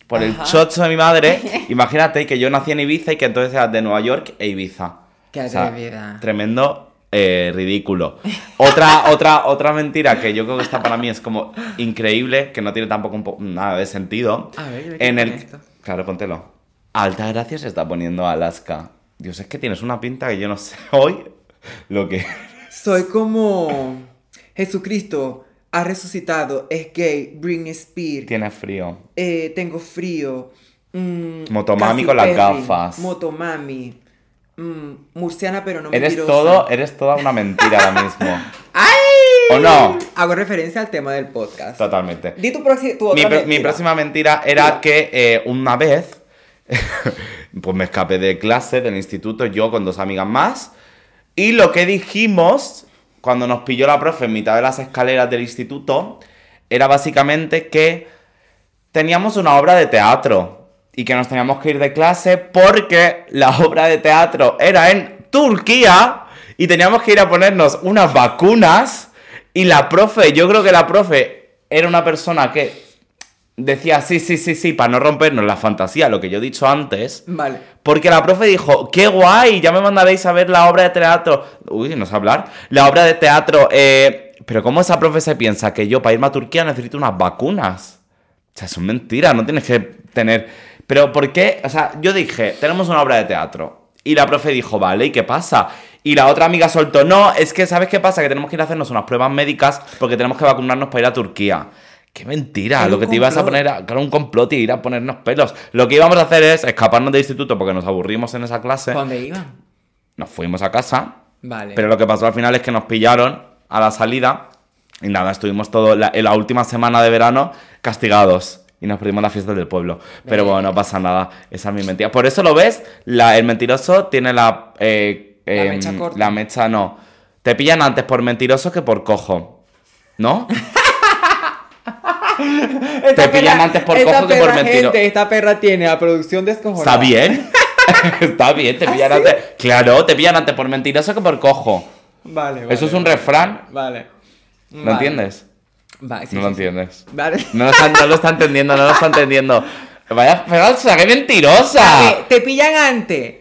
por el
Ajá.
chocho de mi madre. Imagínate que yo nací en Ibiza y que entonces era de Nueva York e Ibiza.
Qué atrevida.
tremendo eh, ridículo. Otra, otra, otra mentira que yo creo que esta para mí es como increíble, que no tiene tampoco un po- nada de sentido.
A ver,
en el
esto.
Claro, póntelo. Alta gracia se está poniendo Alaska. Dios, es que tienes una pinta que yo no sé hoy lo que.
Soy como Jesucristo ha resucitado, es gay, Britney Spears,
Tienes frío.
eh, tengo frío. mm,
Motomami con las gafas.
Motomami. mm, murciana pero no
Eres
mentirosa.
todo, eres toda una mentira ahora mismo.
¡Ay!
¿O no?
Hago referencia al tema del podcast.
Totalmente.
Di tu, tu
Mi,
otra
pro- mi
mentira.
próxima mentira era que eh, una vez, pues me escapé de clase del instituto, yo con dos amigas más, y lo que dijimos cuando nos pilló la profe en mitad de las escaleras del instituto era básicamente que teníamos una obra de teatro y que nos teníamos que ir de clase porque la obra de teatro era en Turquía y teníamos que ir a ponernos unas vacunas. Y la profe, yo creo que la profe era una persona que decía sí, sí, sí, sí, para no rompernos la fantasía, lo que yo he dicho antes.
Vale.
Porque la profe dijo, qué guay, ya me mandaréis a ver la obra de teatro. Uy, no sé hablar. La obra de teatro. eh, Pero ¿cómo esa profe se piensa que yo para irme a Turquía necesito unas vacunas? O sea, son mentiras, no tienes que tener... Pero ¿por qué? O sea, yo dije, tenemos una obra de teatro. Y la profe dijo, vale, ¿y qué pasa? Y la otra amiga soltó, no, es que ¿sabes qué pasa? Que tenemos que ir a hacernos unas pruebas médicas porque tenemos que vacunarnos para ir a Turquía. Qué mentira,
Era
lo que te ibas a poner era claro, un complot y ir a ponernos pelos. Lo que íbamos a hacer es escaparnos del instituto porque nos aburrimos en esa clase.
¿Para dónde iban?
Nos fuimos a casa.
Vale.
Pero lo que pasó al final es que nos pillaron a la salida. Y nada, estuvimos todo la, en la última semana de verano castigados. Y nos perdimos las fiestas del pueblo. Pero bueno, no pasa nada. Esa es mi mentira. Por eso lo ves, la- el mentiroso tiene la. eh,
La
em,
mecha corta.
La mecha no. Te pillan antes por mentiroso que por cojo. ¿No? Te pillan antes por cojo que por mentiro.
gente, esta perra tiene a producción descojonada.
¿Está bien? Está bien, te
¿Ah,
pillan
sí?
antes. Claro, te pillan antes por mentiroso que por cojo.
Vale, vale.
Eso es un refrán.
Vale.
¿Lo
Vale.
entiendes?
Va, sí,
no lo
sí,
entiendes.
Vale.
No lo, está, no lo está entendiendo, no lo está entendiendo. Vaya falsa, qué mentirosa.
te pillan antes.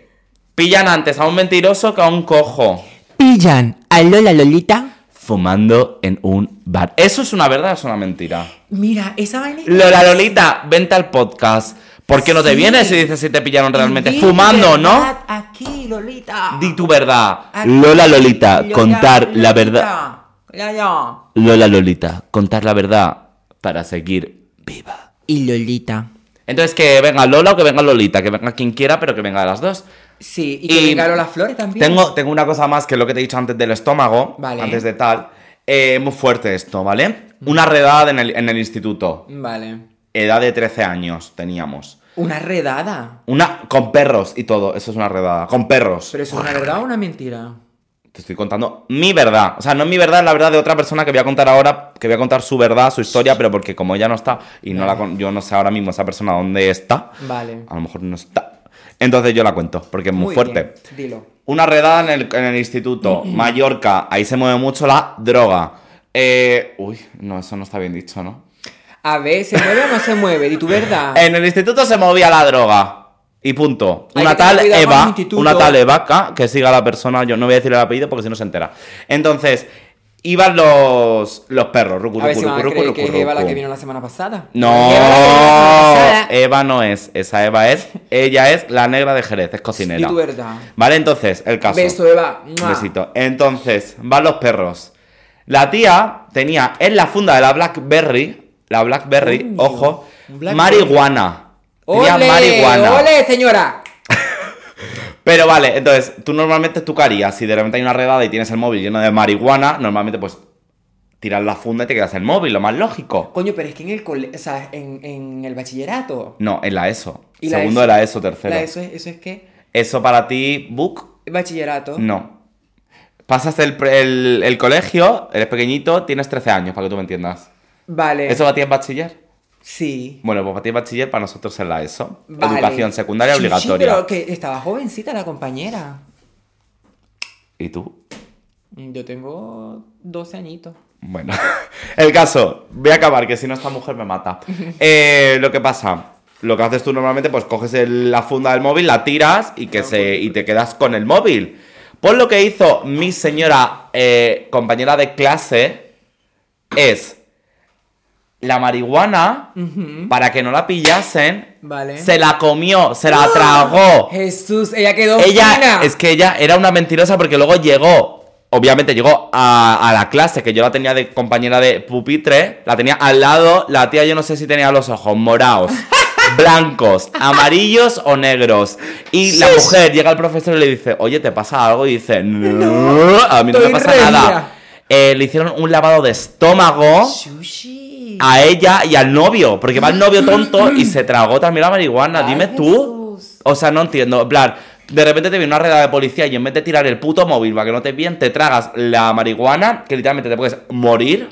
Pillan antes a un mentiroso que a un cojo.
Pillan a Lola Lolita.
Fumando en un bar. ¿Eso es una verdad o es una mentira?
Mira, esa vaina.
Lola Lolita, vente al podcast. ¿Por qué no te
Sí.
vienes y dices si te pillaron realmente?
Di
Fumando, ¿no?
Aquí, Lolita.
Di tu verdad.
Aquí,
Lola Lolita,
Lola
contar la verdad.
Ya, ya.
Lola Lolita, contar la verdad para seguir viva.
Y Lolita.
Entonces que venga Lola o que venga Lolita, que venga quien quiera, pero que venga de las dos.
Sí, y que
Y
Lola Flores también.
Tengo, tengo una cosa más que es lo que te he dicho antes del estómago,
Vale.
antes de tal. Eh, muy fuerte esto, ¿vale? Una redada en el, en el instituto.
Vale.
Edad de 13 años teníamos.
Una redada.
Una con perros y todo, eso es una redada. Con perros.
Pero eso es una verdad o una mentira.
Te estoy contando mi verdad. O sea, no mi verdad, es la verdad de otra persona que voy a contar ahora, que voy a contar su verdad, su historia, pero porque como ella no está y no la con- yo no sé ahora mismo esa persona dónde está,
Vale.
a lo mejor no está. Entonces yo la cuento, porque es muy, fuerte.
bien, Dilo.
Una redada en el, en el instituto, Mallorca, ahí se mueve mucho la droga. Eh, uy, no, eso no está bien dicho, ¿no?
A ver, ¿se mueve o no se mueve? Di tu verdad.
En el instituto se movía la droga. Y punto.
Hay
Una tal Eva, una tal Eva, que siga la persona, yo no voy a decir el apellido porque si no se entera. Entonces, iban los, los perros, rucu,
a ver si
rucu, rucu,
creer
rucu,
que es Eva la
rucu.
que vino la semana pasada.
No,
Eva pasada.
No es, esa Eva es, ella es la negra de Jerez, es cocinera.
Di tu verdad.
Vale, entonces, el caso.
Beso, Eva. ¡Mua!
Besito. Entonces, van los perros. La tía tenía en la funda de la Blackberry, la Blackberry,
Coño,
ojo,
Blackberry.
marihuana. Tenía
¡Ole!
marihuana.
¡Ole, señora!
Pero vale, entonces, tú normalmente tú qué harías? Si de repente hay una redada y tienes el móvil lleno de marihuana, normalmente pues tiras la funda y te quedas el móvil, lo más lógico.
Coño, pero es que en el cole... O sea, en, en el bachillerato.
No, en la ESO.
¿Y la
Segundo
ESO?
de la ESO, tercero.
La eso, es, ¿Eso es qué?
Eso para ti, book,
Bachillerato.
no. Pasas el, el, el colegio, eres pequeñito, tienes 13 años, para que tú me entiendas.
Vale.
¿Eso para ti es bachiller?
Sí.
Bueno, pues para ti bachiller, para nosotros es la ESO.
Vale.
Educación secundaria obligatoria.
pero que estaba jovencita la compañera.
¿Y tú?
Yo tengo 12 añitos.
Bueno, el caso, voy a acabar, que si no esta mujer me mata. Eh, lo que pasa, lo que haces tú normalmente, pues coges el- la funda del móvil, la tiras y, que se, y te quedas con el móvil. Pues lo que hizo mi señora eh, compañera de clase es la marihuana, para que no la pillasen,
Vale.
se la comió, se la tragó.
Jesús, ella quedó
ella
fina.
es que ella era una mentirosa porque luego llegó obviamente llegó a, a la clase que yo la tenía de compañera de pupitre la tenía al lado la tía yo no sé si tenía los ojos morados blancos amarillos o negros y la mujer llega al profesor y le dice oye te pasa algo y dice no, a mí no me pasa
regia".
nada Eh, le hicieron un lavado de estómago
Sushi.
A ella y al novio, porque va el novio tonto y se tragó también la marihuana.
Ay,
Dime tú.
Jesús.
O sea, no entiendo. Plan, de repente te viene una redada de policía y en vez de tirar el puto móvil para que no te bien, te tragas la marihuana, que literalmente te puedes morir.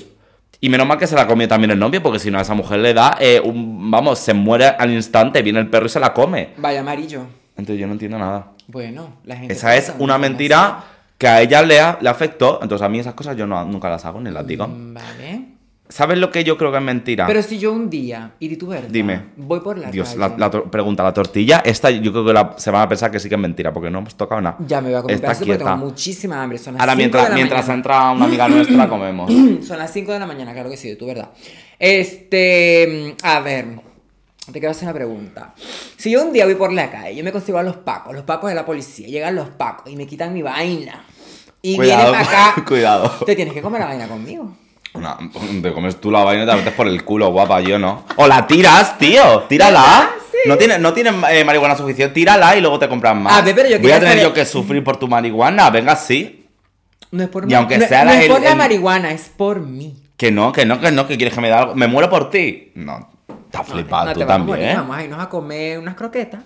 Y menos mal que se la comió también el novio, porque si no a esa mujer le da, eh, un, vamos, se muere al instante, viene el perro y se la come.
Vaya amarillo.
Entonces yo no entiendo nada.
Bueno, la gente.
Esa es una mentira que a ella le, ha- le afectó. Entonces a mí esas cosas yo no, nunca las hago ni las digo.
Mm, Vale.
¿Sabes lo que yo creo que es mentira?
Pero si yo un día, y di tu verdad,
Dime.
voy por la
Dios,
calle.
la, la pregunta, la tortilla, esta yo creo que la- se van a pensar que sí que es mentira, porque no hemos tocado nada.
Ya me voy a comer un
Está
pedazo porque
quieta.
tengo muchísima hambre. Son las
Ahora,
5
mientras,
de la
mientras
mañana.
entra una amiga nuestra, comemos.
Son las 5 de la mañana, claro que sí, de tu verdad. Este, a ver, te quiero hacer una pregunta. Si yo un día voy por la calle, yo me consigo a los pacos, los pacos de la policía, llegan los pacos y me quitan mi vaina. Y
Cuidado,
vienen acá.
cuidado.
Te tienes que comer la vaina conmigo.
Una- te comes tú la vaina y te la metes por el culo, guapa, yo no. O la tiras, tío, tírala. No tienes no tienes, eh, marihuana suficiente, tírala y luego te compras más.
A ver, pero yo
Voy a tener
saber-
yo que sufrir por tu marihuana, venga, sí.
No es por
Y
mí.
aunque
no,
sea
no
la-
es por
el-
la marihuana, es por mí.
Que no, que no, que no, que quieres que me da algo. Me muero por ti. No, estás flipada
no
tú también.
morir, vamos a irnos a comer unas croquetas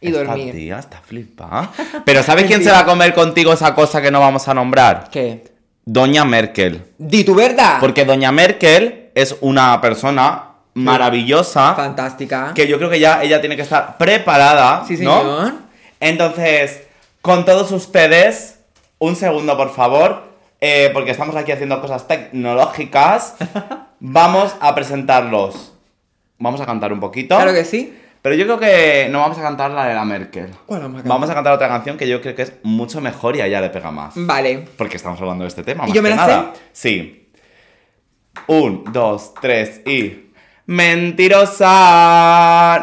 y
Esta
dormir.
tía está flipada. Pero ¿sabes quién se va a comer contigo esa cosa que no vamos a nombrar?
¿Qué?
Doña Merkel.
Di tu verdad.
Porque Doña Merkel es una persona maravillosa
Fantástica.
que yo creo que ya ella tiene que estar preparada,
Sí,
¿no?
señor.
Entonces, con todos ustedes, un segundo, por favor. eh, porque estamos aquí haciendo cosas tecnológicas, vamos a presentarlos. Vamos a cantar un poquito.
Claro que sí.
Pero yo creo que no vamos a cantar la de la Merkel.
¿Cuál vamos a cantar?
Vamos a cantar otra canción que yo creo que es mucho mejor y a ella le pega más.
Vale.
Porque estamos hablando de este tema.
¿Y
más
yo me
que
la
nada. Sí. Un, dos, tres y. Mentirosa,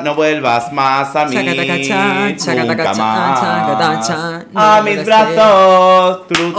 no vuelvas más a mí.
Chacatacacha, chacatacacha,
nunca más. a mis brazos. tru,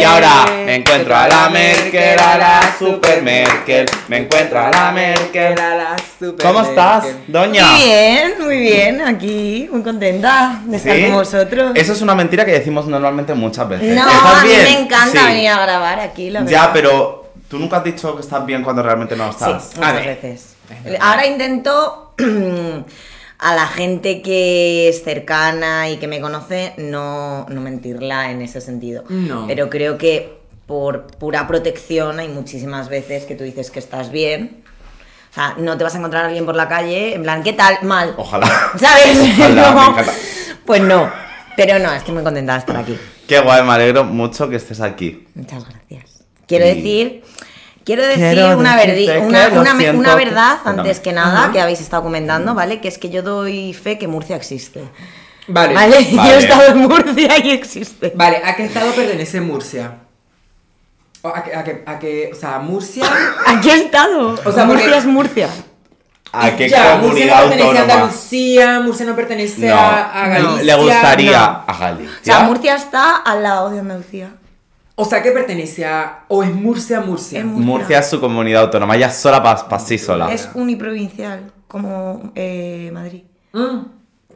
Y ahora me encuentro a la Merkel, a la super Merkel. Me encuentro a la Merkel.
Era la super
¿Cómo estás, doña?
Muy bien, muy bien, aquí, muy contenta de estar
¿Sí?
con vosotros.
Eso es una mentira que decimos normalmente muchas veces.
No,
¿Estás
a mí
bien?
me encanta
Sí.
venir a grabar aquí, la verdad.
Ya, pero tú nunca has dicho que estás bien cuando realmente no
Sí,
estás.
muchas
Vale.
veces. Ahora intento a la gente que es cercana y que me conoce no, no mentirla en ese sentido.
No.
Pero creo que por pura protección hay muchísimas veces que tú dices que estás bien. O sea, no te vas a encontrar a alguien por la calle en plan, ¿qué tal? Mal.
Ojalá.
¿Sabes?
Ojalá,
No. Pues no. Pero no, estoy muy contenta de estar aquí.
Qué guay, me alegro mucho que estés aquí.
Muchas gracias. Quiero
Y-
decir, quiero decir
Quiero
una,
decirte que
verdad antes que nada que habéis estado comentando, ¿vale? Que es que yo doy fe que Murcia existe.
Vale.
¿Vale?
vale.
Vale.
Yo he estado en Murcia y existe.
¿a qué estado pertenece Murcia? O ¿A qué, a qué, a qué- o sea, Murcia...
Aquí he estado.
O sea,
Murcia
porque-
es Murcia.
¿A qué
ya, Murcia
comunidad
no pertenece a
autónoma?
Andalucía, Murcia no pertenece
No,
a, a Galicia.
le gustaría
no.
a Galicia.
O sea, Murcia está al lado de Andalucía.
O sea, ¿qué pertenece a... o es Murcia, Murcia?
Es
Murcia es su comunidad autónoma, ella sola para sí sola.
Es uniprovincial, como eh, Madrid.
Mm.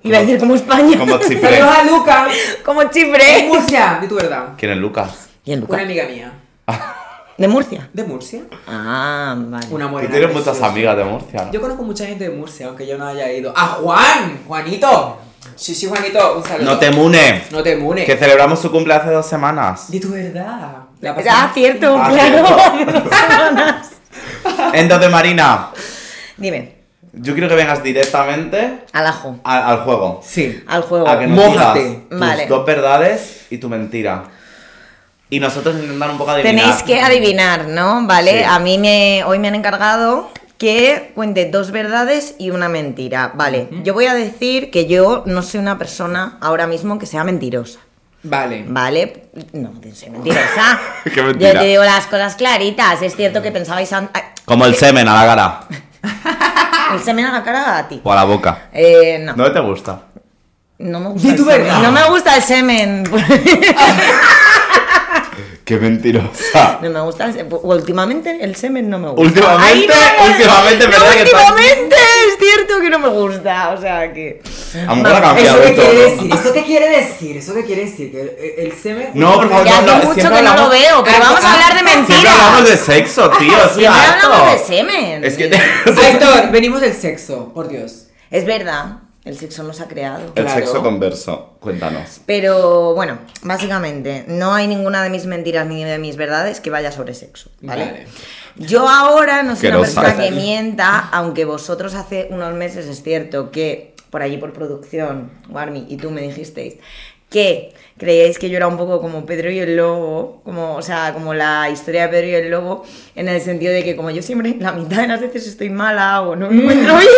Iba a decir como España.
Como Chipre.
Saludos a Luca.
como
Es
Chipre.
Murcia, di tu verdad.
¿Quién es Lucas?
¿Y en
Una
Lucas?
amiga mía.
¿De Murcia?
¿De Murcia?
Ah, vale.
Una
Tú tienes muchas amigas de Murcia. ¿no?
Yo conozco mucha gente de Murcia, aunque yo no haya ido. ¡A Juan! ¡Juanito! Sí, sí, Juanito, un saludo.
No te mune.
No te mune.
Que celebramos su cumple hace dos semanas.
Di tu verdad. La
Ah, cierto,
Ah,
claro.
Entonces, Marina,
Dime,
yo quiero que vengas directamente
al ajo,
al, al juego.
Sí.
al juego.
A que nos
Mójate.
digas tus
Vale.
dos verdades y tu mentira. Y nosotros intentar un poco adivinar.
Tenéis que adivinar, ¿no? Vale,
Sí.
a mí me, hoy me han encargado que cuente dos verdades y una mentira. Vale, yo voy a decir que yo no soy una persona ahora mismo que sea mentirosa.
Vale.
¿Vale? No, soy mentirosa.
Qué mentira.
Yo te digo las cosas claritas. Es cierto que pensabais... an-
Como el semen a la cara.
El semen a la cara a ti.
O a la boca.
Eh, no.
¿No te gusta?
No me gusta el
tu
semen.
verdad.
No me gusta el semen.
Qué mentirosa.
No me gusta el semen. Últimamente el semen no me gusta.
Últimamente,
Ay,
últimamente,
no,
¿verdad que está-
Últimamente es cierto que no me gusta. O sea que.
A lo mejor ha cambiado
¿Eso
todo.
decir? ¿Eso qué quiere decir? ¿Eso qué quiere decir? Que el, el semen...
No, por favor,
Que
no,
hace
no,
mucho que no lo
hablamos-
veo, pero vamos a hablar de
Siempre
mentiras.
hablamos de sexo, tío.
Siempre hablamos de semen.
Es que te-
Héctor, venimos del sexo, por Dios.
Es verdad, el sexo nos ha creado.
El
Claro.
sexo converso. Cuéntanos.
Pero bueno, básicamente, no hay ninguna de mis mentiras ni de mis verdades que vaya sobre sexo, ¿vale?
Vale.
Yo ahora no soy una persona que mienta, aunque vosotros hace unos meses es cierto que por allí por producción, Warmi y tú me dijisteis que creíais que yo era un poco como Pedro y el Lobo, como, o sea, como la historia de Pedro y el Lobo, en el sentido de que como yo siempre la mitad de las veces estoy mala o no me encuentro bien,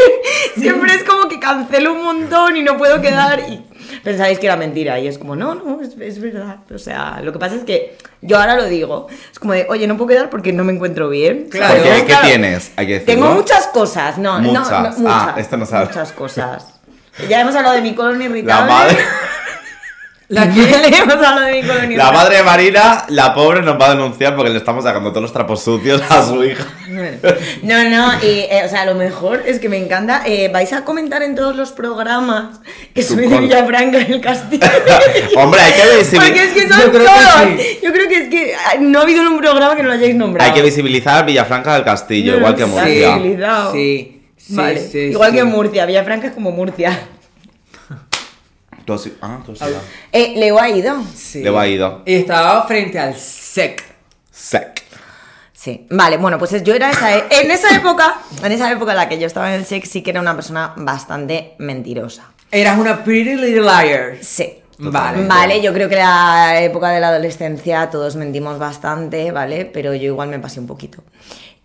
siempre es como que cancelo un montón y no puedo quedar y pensáis que era mentira y es como, no, no, es, es verdad. O sea, lo que pasa es que yo ahora lo digo, es como de, oye, no puedo quedar porque no me encuentro bien.
Claro.
¿Por qué? ¿Qué
Claro.
tienes? Hay que decirlo.
Tengo muchas cosas, no, no,
Muchas.
no,
Ah,
muchas,
esto no sabe.
muchas cosas. Ya hemos hablado de mi colon
La
irritable.
madre,
¿La
Le hemos hablado de mi
la madre de Marina, la pobre, nos va a denunciar porque le estamos sacando todos los trapos sucios a su hija.
No, no, y, eh, o sea, lo mejor es que me encanta. eh, vais a comentar en todos los programas que soy de Villafranca del Castillo.
Hombre, hay que
Porque
visibilizar.
es que
Yo
son
creo que
todos.
sí.
Yo creo que es que ah, no ha habido un programa que no lo hayáis nombrado.
Hay que visibilizar Villafranca del Castillo,
No,
igual que. Murcia.
Sí,
sí,
Vale,
sí,
Igual
sí.
que Murcia, Villafranca es como Murcia.
Tú has- Ah, tú has ido.
Eh, Leo ha ido.
Sí.
Le va ido.
Y estaba frente al SEC.
Sec.
Sí, vale, bueno, pues es- yo era esa, e- en esa época, en esa época en la que yo estaba en el sex, sí que era una persona bastante mentirosa.
Eras una pretty little liar.
Sí.
Vale.
Vale, yo creo que la época de la adolescencia todos mentimos bastante, ¿vale? Pero yo igual me pasé un poquito.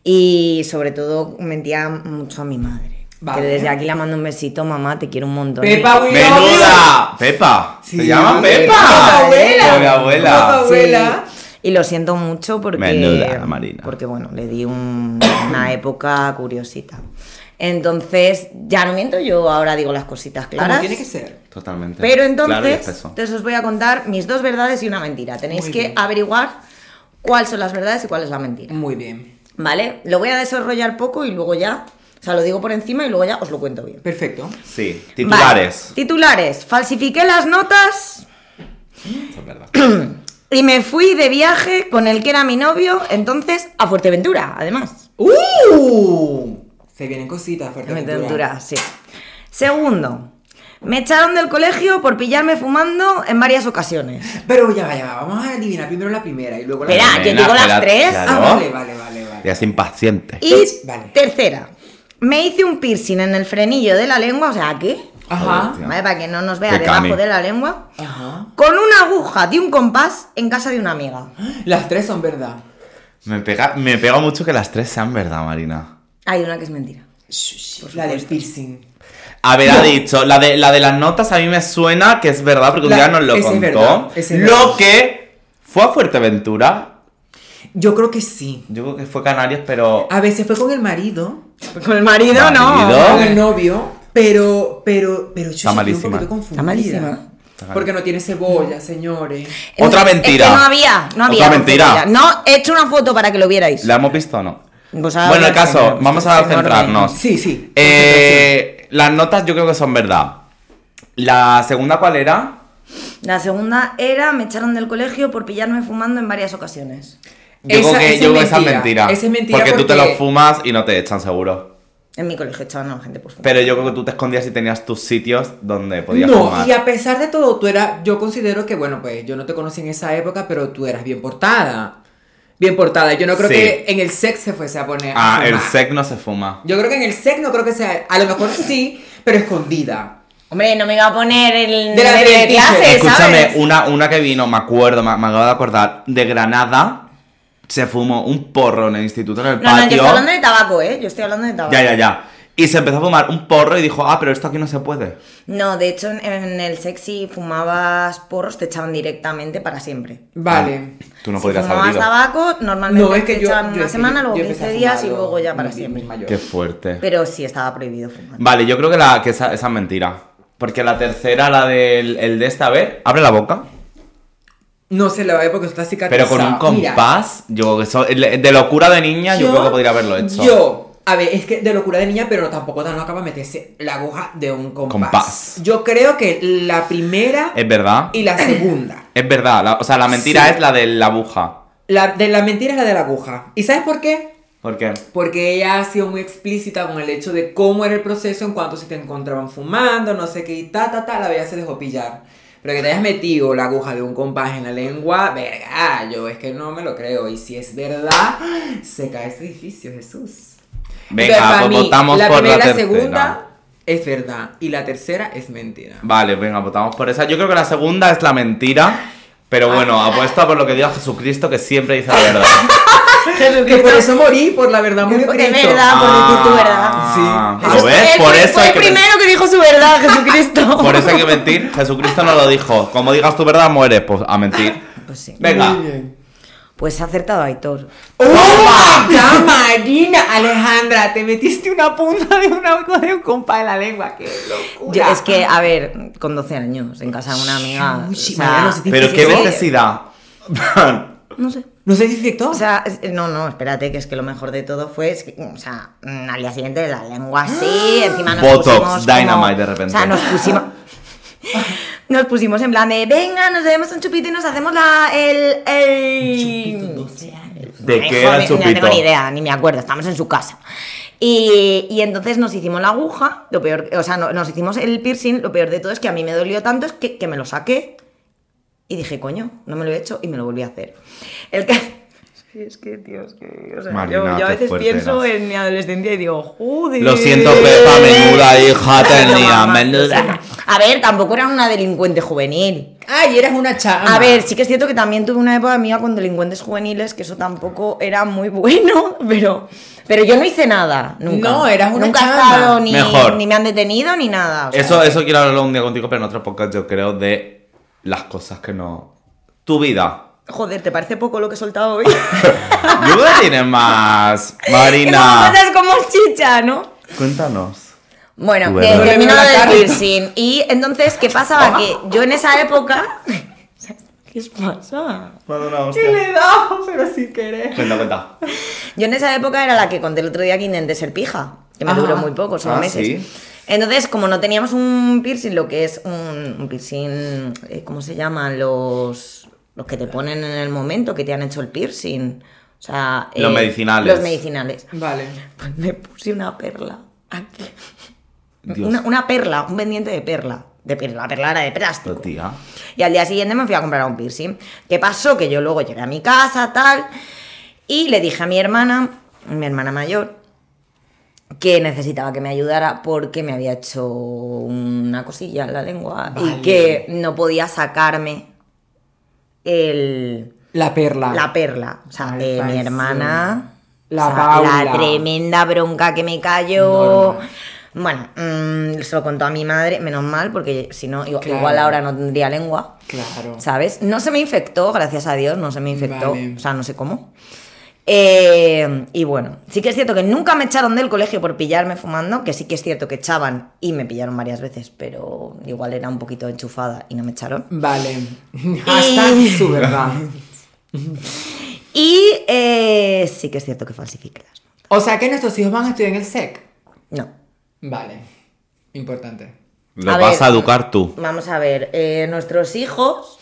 Y sobre todo mentía mucho a mi madre.
Vale.
Que desde aquí le mando un besito, mamá, te quiero un montón.
Pepa, love
¡Menuda! ¡Pepa!
Sí,
¿Se llama
Pepa.
Pepa?
abuela.
Mi abuela.
Sí. Y lo siento mucho porque.
Menuda, la Marina.
Porque bueno, le di un- una época curiosita. Entonces, ya no miento, yo ahora digo las cositas
Como
claras.
tiene que ser.
Totalmente.
Pero entonces, entonces os voy a contar mis dos verdades y una mentira. Tenéis
Muy
que
bien.
averiguar cuáles son las verdades y cuál es la mentira.
Muy bien.
¿Vale? Lo voy a desarrollar poco y luego ya. O sea, lo digo por encima y luego ya os lo cuento bien.
Perfecto.
Sí, titulares.
Vale, Titulares. Falsifiqué las notas
Eso es verdad.
y me fui de viaje con el que era mi novio, entonces a Fuerteventura, además.
¡Uh! Se vienen cositas, Fuerteventura.
Fuerteventura, sí. Segundo. Me echaron del colegio por pillarme fumando en varias ocasiones.
Pero ya va, ya va. Vamos a adivinar primero la primera y luego la
Espera, yo digo las tres.
claro.
Ah, vale, vale, vale, vale.
Ya es impaciente.
Y
Vale.
tercera. Me hice un piercing en el frenillo de la lengua, o sea, aquí.
Ajá.
¿Vale? Para que no nos vea
Qué
debajo de la lengua.
Ajá.
Con una aguja de un compás en casa de una amiga.
Las tres son verdad.
Me pega, me pega mucho que las tres sean verdad, Marina.
Hay una que es mentira.
La del piercing.
A ver, ha dicho, la de, la de las notas a mí me suena que es verdad, porque un
La-
día nos lo
ese es
contó.
verdad, ese es
lo
verdad.
que fue a Fuerteventura.
Yo creo que sí.
Yo creo que fue Canarias, pero.
A veces fue con el marido,
Con el marido, no.
Con el novio, pero, pero, pero estoy
malísima.
un poquito confundida.
Está malísima.
Está
Porque no tiene cebolla, señores.
Otra
Es que
mentira.
no había, no había.
Otra mentira.
cebolla. No, he hecho una foto para que lo vierais.
¿La hemos visto o no?
Pues
bueno, el caso, vamos a
enorme.
centrarnos.
Sí, sí.
Eh, las notas yo creo que son verdad. La segunda, ¿cuál era?
La segunda era, me echaron del colegio por pillarme fumando en varias ocasiones.
Yo
Esa-
creo que,
esa
yo
es
creo que esa es
mentira.
mentira.
Esa es mentira
porque, tú te
porque-
lo fumas y no te echan seguro.
En mi colegio echaban a la gente por fumar.
Pero yo creo que tú te escondías y tenías tus sitios donde podías
No,
fumar.
y a pesar de todo, tú eras, yo considero que, bueno, pues yo no te conocí en esa época, pero tú eras bien portada. Bien portada. Yo no creo
Sí.
que en el sex se fuese a poner. a
Ah, el
fumar.
sec no se fuma.
Yo creo que en el sex no creo que sea. A lo mejor sí, pero escondida.
Hombre, no me iba a poner el
De la
de,
del
clase.
Escúchame,
¿sabes?
una, una que vino, me acuerdo, me, me acabo de acordar, de Granada, se fumó un porro en el instituto en el
No, no, yo
patio.
estoy hablando de tabaco, ¿eh? Yo estoy hablando de tabaco.
ya, ya, ya. Y se empezó a fumar un porro y dijo, ah, pero esto aquí no se puede.
No, de hecho, en, el sexy fumabas porros, te echaban directamente para siempre.
Vale.
Tú no
si
podrías
fumabas tabaco, normalmente
No, es que
te
yo.
echaban
yo
una semana, luego
yo empecé
15
a
días y luego ya para siempre.
Qué fuerte.
Pero sí estaba prohibido fumar.
Vale, yo creo que, la, que esa, esa es mentira. Porque la tercera, la del el de esta vez, abre la boca.
No se le va a ver porque está
Pero
cicatrizado.
con un
Mira,
compás, yo creo que eso- de locura de niña, yo, creo que podría haberlo hecho.
Yo, a ver, es que de locura de niña, pero tampoco tan loca para meterse la aguja de un compás.
Compás.
Yo creo que la primera
Es verdad.
y la segunda.
Es verdad. la- o sea, la mentira
Sí.
es la de la aguja.
La de la mentira es la de la aguja. ¿Y sabes por qué?
¿Por qué?
Porque ella ha sido muy explícita con el hecho de cómo era el proceso en cuanto se te encontraban fumando, no sé qué, y ta, ta, ta, la bella se dejó pillar. Pero que te hayas metido la aguja de un compás en la lengua, verga, yo es que no me lo creo. Y si es verdad, se cae este edificio, Jesús.
Venga,
para
pues
mí,
votamos
la
por
primera
la tercera.
segunda es verdad. Y la tercera es mentira.
Vale, venga, votamos por esa. Yo creo que la segunda es la mentira. Pero bueno, apuesta por lo que diga Jesucristo, que siempre dice la verdad.
Que por eso morí, por la verdad murió Cristo.
verdad, por decir tu verdad.
Ah,
Sí.
¿lo
Eso-
ves? Por eso
fue
hay
el
que
primero que dijo su verdad, Jesucristo.
Por eso hay que mentir. Jesucristo no lo dijo. Como digas tu verdad, mueres. Pues a mentir.
Pues sí.
Venga.
Muy bien.
Pues ha acertado Aitor.
¡Oh, God, Marina! Alejandra, te metiste una punta de una de un compa en la lengua. ¡Qué locura!
Yo- es que, a ver, con 12 años, en casa de una amiga.
Uy,
o sea,
Mariano, te
Pero
Sí,
qué
sí, sí.
necesidad.
No sé.
¿No se desinfectó?
O sea, es- no, no, espérate, que es que lo mejor de todo fue, es que, o sea, mm, al día siguiente la lengua así, encima nos
Botox,
pusimos como-
Dynamite de repente.
O sea, nos pusimos... Nos pusimos en plan de, venga, nos debemos un chupito y nos hacemos la, el... el...
¿De qué era el
joder, No tengo
chupito?
ni idea, ni me acuerdo, estamos en su casa. Y, y entonces nos hicimos la aguja, lo peor, o sea, no- nos hicimos el piercing, lo peor de todo es que a mí me dolió tanto, es que, que me lo saqué y dije, coño, no me lo he hecho y me lo volví a hacer. El que... Sí, es que, tío, es que... O sea,
Marina,
yo, yo a veces pienso
eras.
en mi adolescencia y digo, joder.
Lo siento, Pepa, menuda hija tenía, menuda.
A ver, tampoco era una delincuente juvenil.
Ay, eras una chama.
A ver, sí que es cierto que también tuve una época mía con delincuentes juveniles, que eso tampoco era muy bueno, pero, pero yo no hice nada, nunca.
No, eras una
Nunca he
chama.
estado ni,
Mejor.
ni me han detenido ni nada. o sea.
Eso, eso quiero hablarlo un día contigo, pero en otro podcast yo creo de las cosas que no... Tu vida.
Joder, ¿te parece poco lo que he soltado hoy?
Yo creo que tienes más, Marina.
cosas como chicha, ¿no?
Cuéntanos.
Bueno,
Tu
que termino del piercing. Y entonces, ¿qué pasaba? Que yo en esa época... ¿Qué os pasa?
¿Qué le he dado? Pero sin querer.
Cuenta, cuenta.
Yo en esa época era la que conté el otro día que intenté ser pija, que me
Ajá.
duró muy poco, solo
Ah,
meses.
¿sí?
Entonces, como no teníamos un piercing, lo que es un, un piercing, eh, ¿cómo se llaman? Los, los que te ponen en el momento que te han hecho el piercing. O sea,
Los
eh,
medicinales.
Los medicinales.
Vale.
Pues me puse una perla aquí.
Dios.
Una, una perla, un pendiente de perla. De perla, la perla era de plástico.
tía.
Y al día siguiente me fui a comprar un piercing. ¿Qué pasó? Que yo luego llegué a mi casa, tal, y le dije a mi hermana, mi hermana mayor, que necesitaba que me ayudara porque me había hecho una cosilla en la lengua
Vale.
y que no podía sacarme el,
La perla.
la perla. O sea, eh, mi hermana.
La
o sea,
Paula.
la tremenda bronca que me cayó. Bueno, mm, se lo contó a mi madre, menos mal, porque si no, igual,
Claro.
igual ahora no tendría lengua.
Claro.
¿Sabes? No se me infectó, gracias a Dios, no se me infectó.
Vale.
O sea, no sé cómo. Eh, y bueno, sí que es cierto que nunca me echaron del colegio por pillarme fumando, que sí que es cierto que echaban y me pillaron varias veces, pero igual era un poquito enchufada y no me echaron.
Vale. Hashtag su verdad.
Y eh, sí que es cierto que notas.
O sea que nuestros hijos van a estudiar en el SEC.
No.
Vale. Importante.
Lo
A
vas
ver,
a educar tú.
Vamos a ver, eh, nuestros hijos,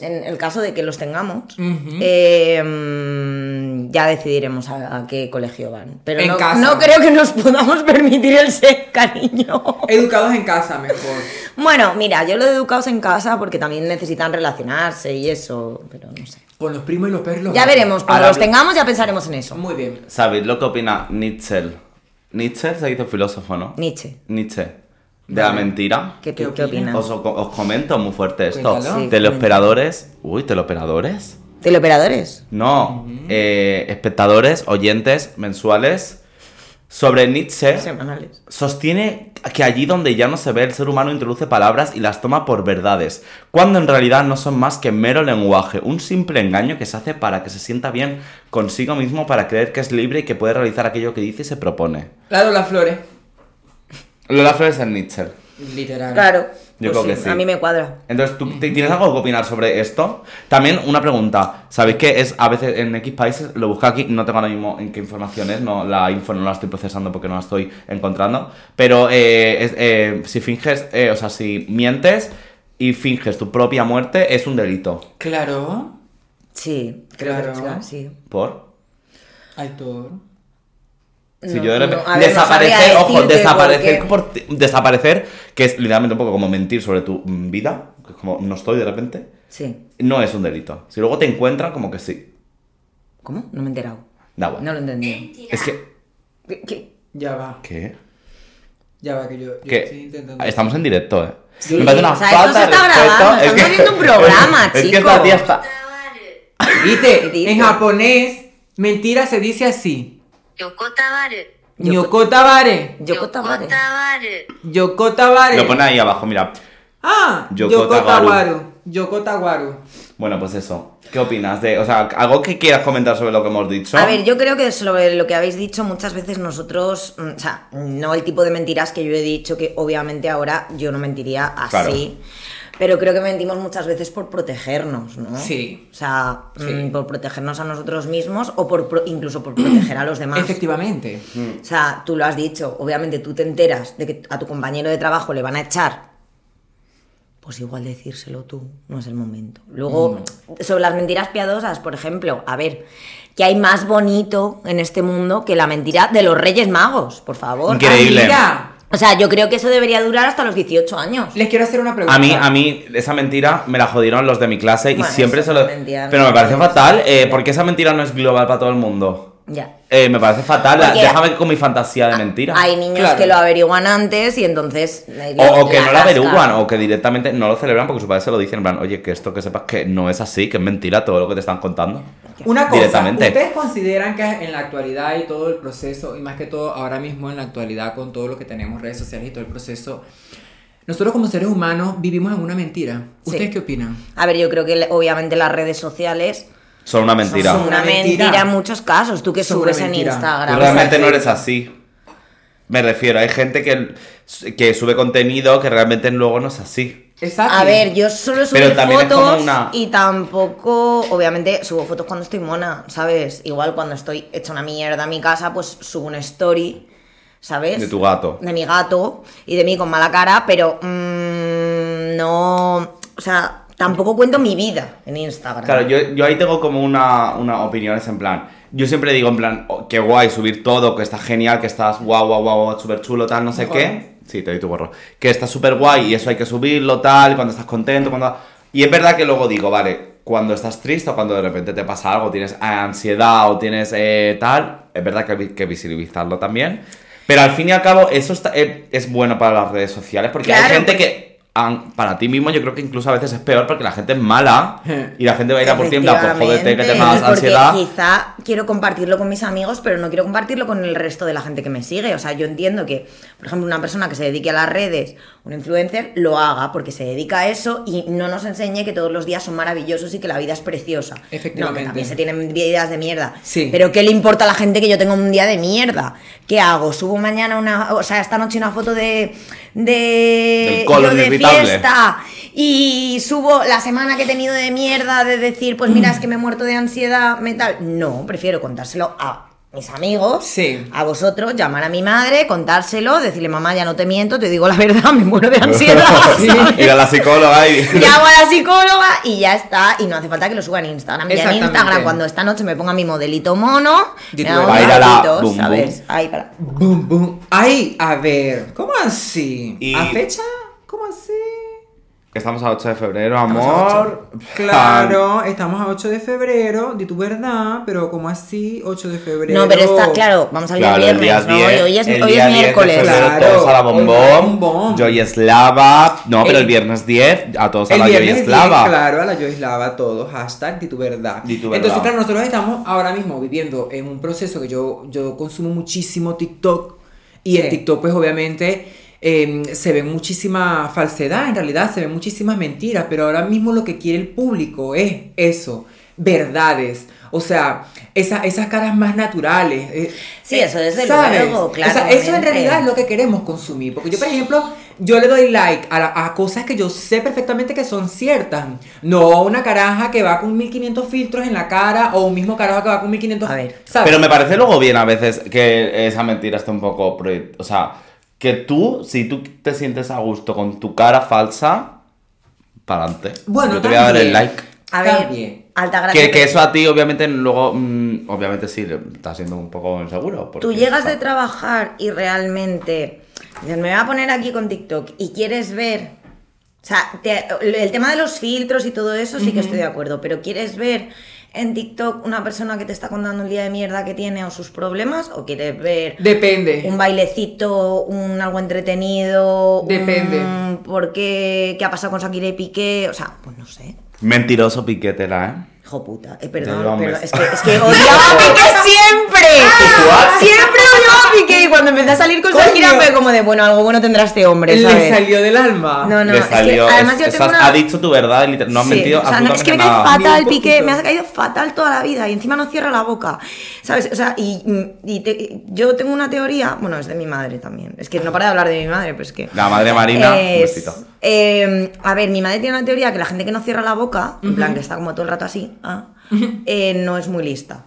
en el caso de que los tengamos, eh, mm, ya decidiremos a, a qué colegio van. Pero
En
no,
casa.
no creo que nos podamos permitir el ser cariño.
Educados en casa, mejor.
Bueno, mira, yo lo he educados en casa porque también necesitan relacionarse y eso, pero no sé.
Con los primos y los perros.
Ya veremos, cuando
Ahora
los tengamos ya pensaremos en eso.
Muy bien.
¿Sabéis lo que opina Nietzsche? Nietzsche se dice filósofo, ¿no?
Nietzsche.
Nietzsche. De la mentira.
¿Qué,
¿Qué
qué, qué
opinas?
Os, os comento muy fuerte esto.
Sí,
teleoperadores. Uy, teleoperadores.
¿Teleoperadores?
No. eh, espectadores, oyentes mensuales. Sobre Nietzsche.
Semanales.
Sostiene que allí donde ya no se ve el ser humano introduce palabras y las toma por verdades, cuando en realidad no son más que mero lenguaje, un simple engaño que se hace para que se sienta bien consigo mismo para creer que es libre y que puede realizar aquello que dice y se propone.
Claro, las flores.
Lola Flores es Nietzsche.
Literal.
Claro.
Yo
pues
creo que sí.
A mí me cuadra.
Entonces, ¿tú te- tienes algo que opinar sobre esto? También una pregunta. ¿Sabéis que es a veces en X países, lo busco aquí, no tengo ahora mismo en qué información es, no, la info no la estoy procesando porque no la estoy encontrando, pero eh, es- eh, si finges, eh, o sea, si mientes y finges tu propia muerte, es un delito.
Claro.
Sí, creo que
Claro.
sí.
¿Por?
Aitor.
Si
No,
yo de repente...
no, ver, no
desaparecer,
sabría
ojo, desaparecer, por ti- desaparecer, que es literalmente un poco como mentir sobre tu vida, que es como no estoy de repente,
Sí.
no es un delito. Si luego te encuentran, como que sí.
¿Cómo? No me he enterado.
Da igual.
No lo he entendido.
Es que...
¿Qué? qué?
Ya va.
¿Qué?
Ya va, que yo, yo estoy intentando.
estamos en directo, eh.
Sí,
Me parece una
o sea, esto
falta
se
de
está
respeto.
grabando,
Es
estamos viendo un programa,
es que
chicos.
esta tía está.
¿Viste? En japonés, mentira se dice así. Yokotabare.
Yokotabare. Yokotabare.
Yokotabare.
Lo pone ahí abajo, mira.
Ah,
Yokotawaru.
Yokotawaru.
Bueno, pues eso. ¿Qué opinas de, o sea, algo que quieras comentar sobre lo que hemos dicho?
A ver, yo creo que sobre lo que habéis dicho muchas veces nosotros, mm, o sea, no el tipo de mentiras que yo he dicho que obviamente ahora yo no mentiría así. Claro pero creo que mentimos muchas veces por protegernos, ¿no?
Sí.
O sea, mm,
Sí.
por protegernos a nosotros mismos o por pro- incluso por proteger a los demás.
Efectivamente.
O sea, tú lo has dicho, obviamente tú te enteras de que a tu compañero de trabajo le van a echar. Pues igual decírselo tú, no es el momento. Luego, sobre las mentiras piadosas, por ejemplo, a ver, ¿qué hay más bonito en este mundo que la mentira de los Reyes Magos? Por favor.
Increíble.
Ah, mira,
O sea, yo creo que eso debería durar hasta los 18 años.
les quiero hacer una pregunta.
A mí, a mí, esa mentira me la jodieron los de mi clase y
Bueno,
siempre
eso
se lo.
mentira,
Pero me parece fatal, eh, porque esa mentira no es global para todo el mundo.
Ya.
eh, me parece fatal.
Porque-
Déjame con mi fantasía de mentira.
Hay niños
Claro.
que lo averiguan antes y entonces.
O, o que no la
cascan.
averiguan, o que directamente no lo celebran porque sus padres se lo dicen, en plan, oye, que esto que sepas que no es así, que es mentira todo lo que te están contando.
Una cosa,
Directamente.
¿ustedes consideran que en la actualidad y todo el proceso, y más que todo ahora mismo en la actualidad con todo lo que tenemos, redes sociales y todo el proceso, nosotros como seres humanos vivimos en una mentira? ¿Ustedes
Sí.
qué opinan?
A ver, yo creo que obviamente las redes sociales
Son una mentira.
son una
mentira.
en muchos casos. Tú que
Son
subes en. Instagram.
Tú realmente no eres así. Me refiero, hay gente que, que sube contenido que realmente luego no es así.
Exacto.
A ver, yo solo subo
Pero también es como
fotos
una-
y tampoco, obviamente, subo fotos cuando estoy mona, ¿sabes? Igual cuando estoy hecha una mierda en mi casa, pues subo una story, ¿sabes?
De tu gato.
De mi gato y de mí con mala cara, pero mm, no, o sea, tampoco cuento mi vida en Instagram.
Claro, yo, yo ahí tengo como una, una opiniones en plan. Yo siempre digo en plan, oh, qué guay subir todo, que está genial, que estás guau, guau, guau, súper chulo, tal, no sé qué. Sí, te doy tu gorro. Que está súper guay y eso hay que subirlo, tal, cuando estás contento, cuando... Y es verdad que luego digo, vale, cuando estás triste o cuando de repente te pasa algo, tienes ansiedad o tienes eh, tal, es verdad que hay que visibilizarlo también. Pero al fin y al cabo, eso está- es, es bueno para las redes sociales porque hay gente
porque-
que para ti mismo yo creo que incluso a veces es peor porque la gente es mala y la gente va a ir a por ti en plan, pues jódete que te más ansiedad.
Quizá quiero compartirlo con mis amigos, pero no quiero compartirlo con el resto de la gente que me sigue. O sea, yo entiendo que, por ejemplo, una persona que se dedique a las redes, un influencer, lo haga porque se dedica a eso y no nos enseñe que todos los días son maravillosos y que la vida es preciosa.
Efectivamente.
No, que también se tienen vidas de mierda.
Sí.
Pero ¿qué le importa a la gente que yo tenga un día de mierda? ¿Qué hago? ¿Subo mañana una, o sea, esta noche una foto de, de,
Del colon
yo de. Fiesta y subo la semana que he tenido de mierda de decir, pues mira, es que me he muerto de ansiedad mental. No, prefiero contárselo a mis amigos,
Sí.
a vosotros, llamar a mi madre, contárselo, decirle, mamá, ya no te miento, te digo la verdad, me muero de ansiedad.
Ir a la psicóloga y...
Llamo a la psicóloga y ya está. Y no hace falta que lo suba en Instagram. Ya en. Instagram, cuando esta noche me ponga mi modelito mono, me hago
a ir a.
Ahí para.
Boom, boom. Ay, a ver, ¿cómo así?
Y-
¿A fecha? ¿Cómo así?
Estamos a 8 de febrero, amor.
Claro, estamos a 8 de febrero, di tu verdad, pero ¿cómo así 8 de febrero?
No, pero está, claro, vamos a hablar
Claro, el día
viernes, ¿no?
10,
Y hoy es,
el
hoy
día
es
10 de
miércoles.
febrero,
Claro,
todos a la bombón.
bombón.
Joy Eslava. No, pero
El-
el viernes 10 a todos a
El
la
10,
Eslava.
claro, a la Yoislava, todo, hashtag di tu verdad.
Di tu
Entonces,
verdad.
claro, nosotros estamos ahora mismo viviendo en un proceso que yo, yo consumo muchísimo TikTok y en
Sí.
TikTok pues obviamente eh, se ve muchísima falsedad, en realidad se ven muchísimas mentiras, pero ahora mismo lo que quiere el público es eso, verdades. O sea, esa- esas caras más naturales. eh,
Sí, eso desde
¿sabes?
luego,
O sea, eso en realidad es lo que queremos consumir. Porque yo, por ejemplo, yo le doy like a, la- a cosas que yo sé perfectamente que son ciertas. No una caraja que va con 1500 filtros en la cara o un mismo carajo que va con 1500
A ver.
¿sabes?
Pero me parece luego bien a veces que esa mentira está un poco... O sea, que tú, si tú te sientes a gusto con tu cara falsa, para adelante.
Bueno,
Yo te voy a dar el like.
A ver,
También.
alta gracia.
Que, que eso a ti, obviamente, luego... mm, obviamente sí, está siendo un poco inseguro. porque-
Tú llegas de trabajar y realmente dices, me voy a poner aquí con TikTok y quieres ver. O sea, te- el tema de los filtros y todo eso sí que estoy de acuerdo, pero quieres ver en TikTok una persona que te está contando el día de mierda que tiene o sus problemas o quieres ver
Depende.
un bailecito, un algo entretenido,
Depende.
un por qué, qué ha pasado con Shakira y Piqué, o sea, pues no sé.
Mentiroso piquetela, ¿eh?
Hijo puta, eh, perdón, perdón, es que, es que odiaba a Piqué siempre. Siempre Piqué y cuando empecé a salir con. Shakira fue como de, bueno, algo bueno tendrá este hombre,
Le
¿sabes?
salió del alma.
No, no,
Le
es que además
es-
yo tengo
estás-
una...
Ha dicho tu verdad, no has
Sí,
mentido
o sea, no, es que me cae fatal, Piqué, me ha caído fatal toda la vida y encima no cierra la boca, ¿sabes? O sea, y, y te- yo tengo una teoría, bueno, es de mi madre también, es que no para de hablar de mi madre, pero es que...
La madre Marina, un
Es-
besito.
eh, a ver, mi madre tiene una teoría que la gente que no cierra la boca, en plan que está como todo el rato así, ah, eh, no es muy lista.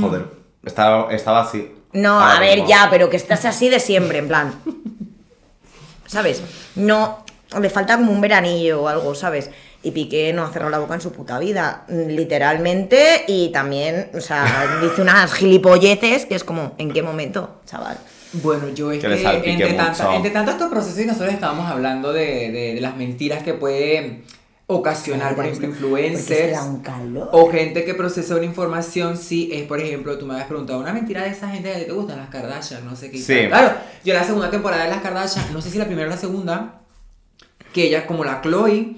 Joder, estaba, estaba así.
No, a ver,
mismo.
ya, pero que estás así de siempre, en plan. ¿Sabes? No, le falta como un veranillo o algo, ¿sabes? Y Piqué no ha cerrado la boca en su puta vida, literalmente, y también, o sea, dice unas gilipolleces que es como, ¿en qué momento, chaval?
Bueno, yo es
Que
entre, tanta- entre tanto estos procesos y nosotros estábamos hablando de, de- de las mentiras que puede ocasional, por ejemplo, influencers.
da un calor.
O gente que procesa una información, sí, es por ejemplo, tú me habías preguntado una mentira de esa gente que te gustan, las Kardashian, no sé qué.
Sí.
Claro, yo la segunda temporada de las Kardashian, no sé si la primera o la segunda, que ella, como la Chloe,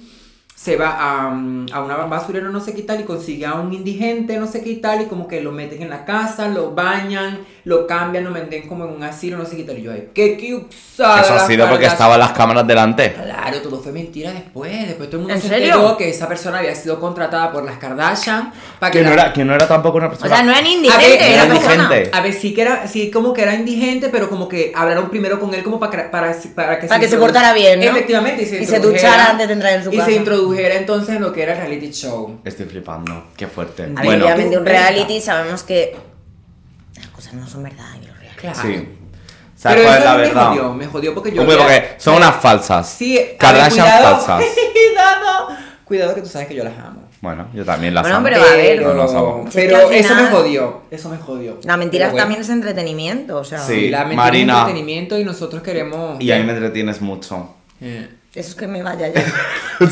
se va a, mm, a una basurero, no sé qué tal, y consigue a un indigente, no sé qué tal, y como que lo meten en la casa, lo bañan, lo cambian, lo meten como en un asilo, no sé qué tal. Y yo, ay, qué cupsada.
Eso ha sido porque estaban las cámaras delante.
Claro, todo fue mentira después. Después todo el mundo
¿En
se
serio?
enteró que esa persona había sido contratada por las Kardashian para que
Que no
la-
era, que no era tampoco una
O
persona.
sea, no eran
A ver,
indigentes,
era
era persona.
indigente.
A ver, sí que era, sí como que era indigente, pero como que hablaron primero con él como para, para, para que
Para que se portara bien, ¿no?
Efectivamente, y se,
Y se duchara antes de entrar en su
Y
casa.
se introdujera entonces en lo que era el reality show.
Estoy flipando. Qué fuerte.
A
bueno,
obviamente un reality sabemos que las cosas no son verdad en los reality.
Claro.
sí. ¿Sabes
Pero
cuál es
eso
la
me
verdad?
jodió, me jodió porque yo...
Hombre, porque son unas falsas.
Sí,
Kardashian
cuidado,
falsas.
cuidado, cuidado que tú sabes que yo las amo.
Bueno, yo también las
Bueno,
amo.
pero a ver.
No las amo.
Si es que
pero
al
eso me
final-
jodió, eso me jodió.
La mentira
Pero bueno.
también es entretenimiento, o sea.
Sí.
La mentira
Marina.
es entretenimiento y nosotros queremos...
Y ahí me entretienes mucho.
Eh.
Eso es que me vaya ya.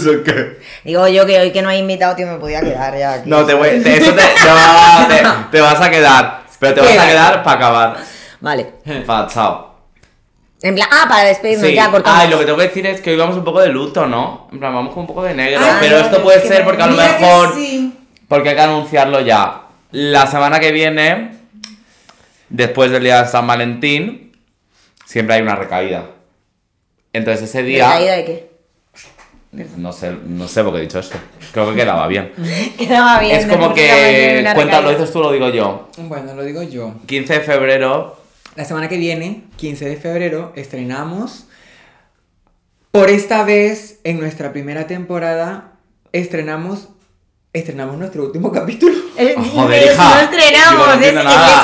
Digo yo que hoy que no hay invitado, tío, me podía quedar ya aquí.
No, te voy, te- eso te, no, te, te vas a quedar. Pero te vas a quedar para acabar.
Vale.
Pa, chao.
En plan, ah, para despedirnos
Sí.
ya, cortamos.
Ay, lo que tengo que decir es que hoy vamos un poco de luto, ¿no? En plan, vamos con un poco de negro.
Ay,
pero esto
es
puede ser porque a lo mejor.
sí.
Porque hay que anunciarlo ya. La semana que viene, después del día de San Valentín, siempre hay una recaída. Entonces ese día.
¿Recaída de qué?
No sé, no sé por qué he dicho eso. Creo que quedaba bien.
Quedaba bien.
es como que. Cuéntalo,
recaída.
dices tú, lo digo yo.
Bueno, lo digo yo.
15 de febrero.
La semana que viene, 15 de febrero, estrenamos. Por esta vez, en nuestra primera temporada, estrenamos. Estrenamos nuestro último capítulo.
Eh,
Joder,
eh,
hija.
No estrenamos,
no
es,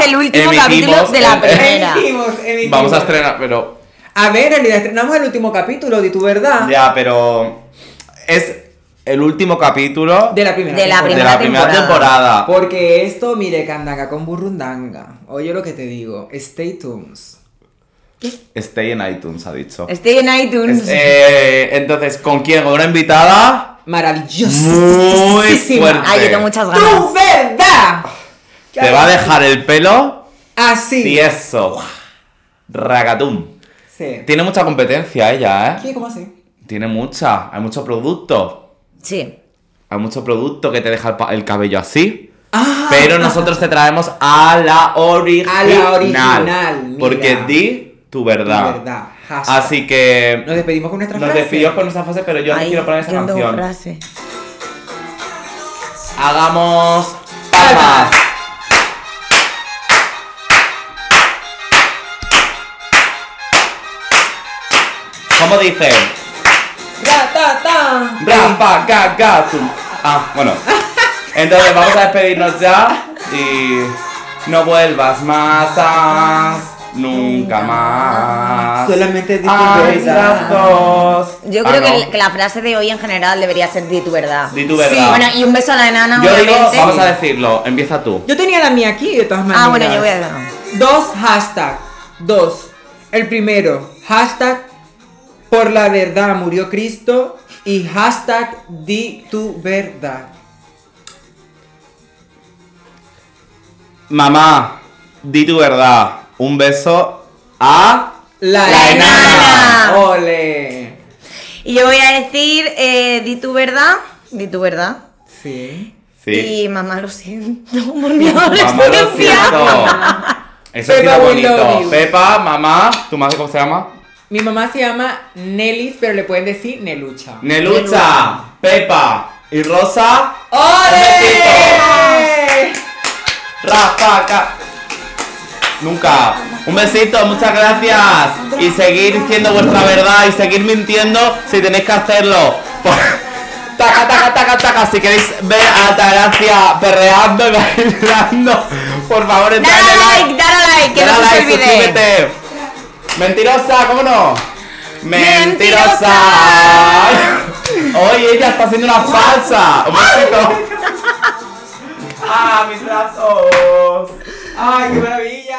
es- el último
Emitimos
capítulo de la
el-
primera.
Emitimos, emitimos.
Vamos a estrenar, pero.
A ver, en realidad estrenamos el último capítulo, de tu verdad.
Ya, pero. Es el último capítulo
De la primera
De la
de
temporada.
la primera
temporada.
temporada.
Porque esto, mire, candanga con burrundanga. Oye lo que te digo. Stay tuned.
Stay en iTunes, ha dicho.
Estoy en iTunes.
Es- eh, entonces, ¿con quién? ¿Con una invitada?
Maravilloso.
Muy fuerte.
Ay, yo tengo muchas
¡Tu
ganas.
verdad!
Te va a dejar el pelo
Así.
tieso. Ragatum.
Sí.
Tiene mucha competencia ella, ¿eh?
¿Qué? ¿Cómo así?
Tiene mucha. Hay mucho producto.
Sí.
Hay mucho producto que te deja el, pa- el cabello así.
Ah,
Pero nosotros te traemos a la original.
A la original, mira.
Porque di tu verdad.
Tu verdad, hashtag.
Así que
Nos despedimos con nuestra
nos
frase.
despedimos con nuestra fase, pero yo no quiero poner esa canción.
frase.
Hagamos
Palmas.
¿Cómo dice? Rafa, gaga, tum. Ah, bueno. Entonces vamos a despedirnos ya y no vuelvas más, ah, nunca más.
Solamente di tu verdad.
brazos.
Yo
Ah,
creo que,
no.
el- que la frase de hoy en general debería ser di tu verdad.
Di tu verdad.
Sí, bueno, y un beso a la enana,
Yo digo,
obviamente.
vamos a decirlo, empieza tú.
Yo tenía la mía aquí, de todas maneras.
Ah, bueno, yo voy a
Dos hashtag. Dos. El primero, hashtag por la verdad murió Cristo. Y hashtag di tu verdad.
Mamá, di tu verdad. Un beso a
La,
La enana.
Ole.
Y yo voy a decir, eh, di tu verdad, di tu verdad.
Sí.
Sí.
Y mamá, lo siento por mi adolescencia.
Eso
love
bonito. Pepa, mamá, ¿tu madre cómo se llama?
Mi mamá se llama Nelis, pero le pueden decir Nelucha.
Nelucha, Pepa y Rosa.
¡Ole!
Rafa, Ca- Nunca. Un besito, muchas gracias. Y seguir diciendo vuestra verdad y seguir mintiendo si tenéis que hacerlo. Taca, taca, taca, taca. Si queréis ver a Altagracia perreando y bailando, por favor, entrad
Dale like, dale a like, que no se
like,
os olvide.
suscríbete. Mentirosa, ¿cómo no? Mentirosa. Oye, ella está haciendo una falsa. Un besito. Ah, mis brazos.
¡Ay, qué maravilla!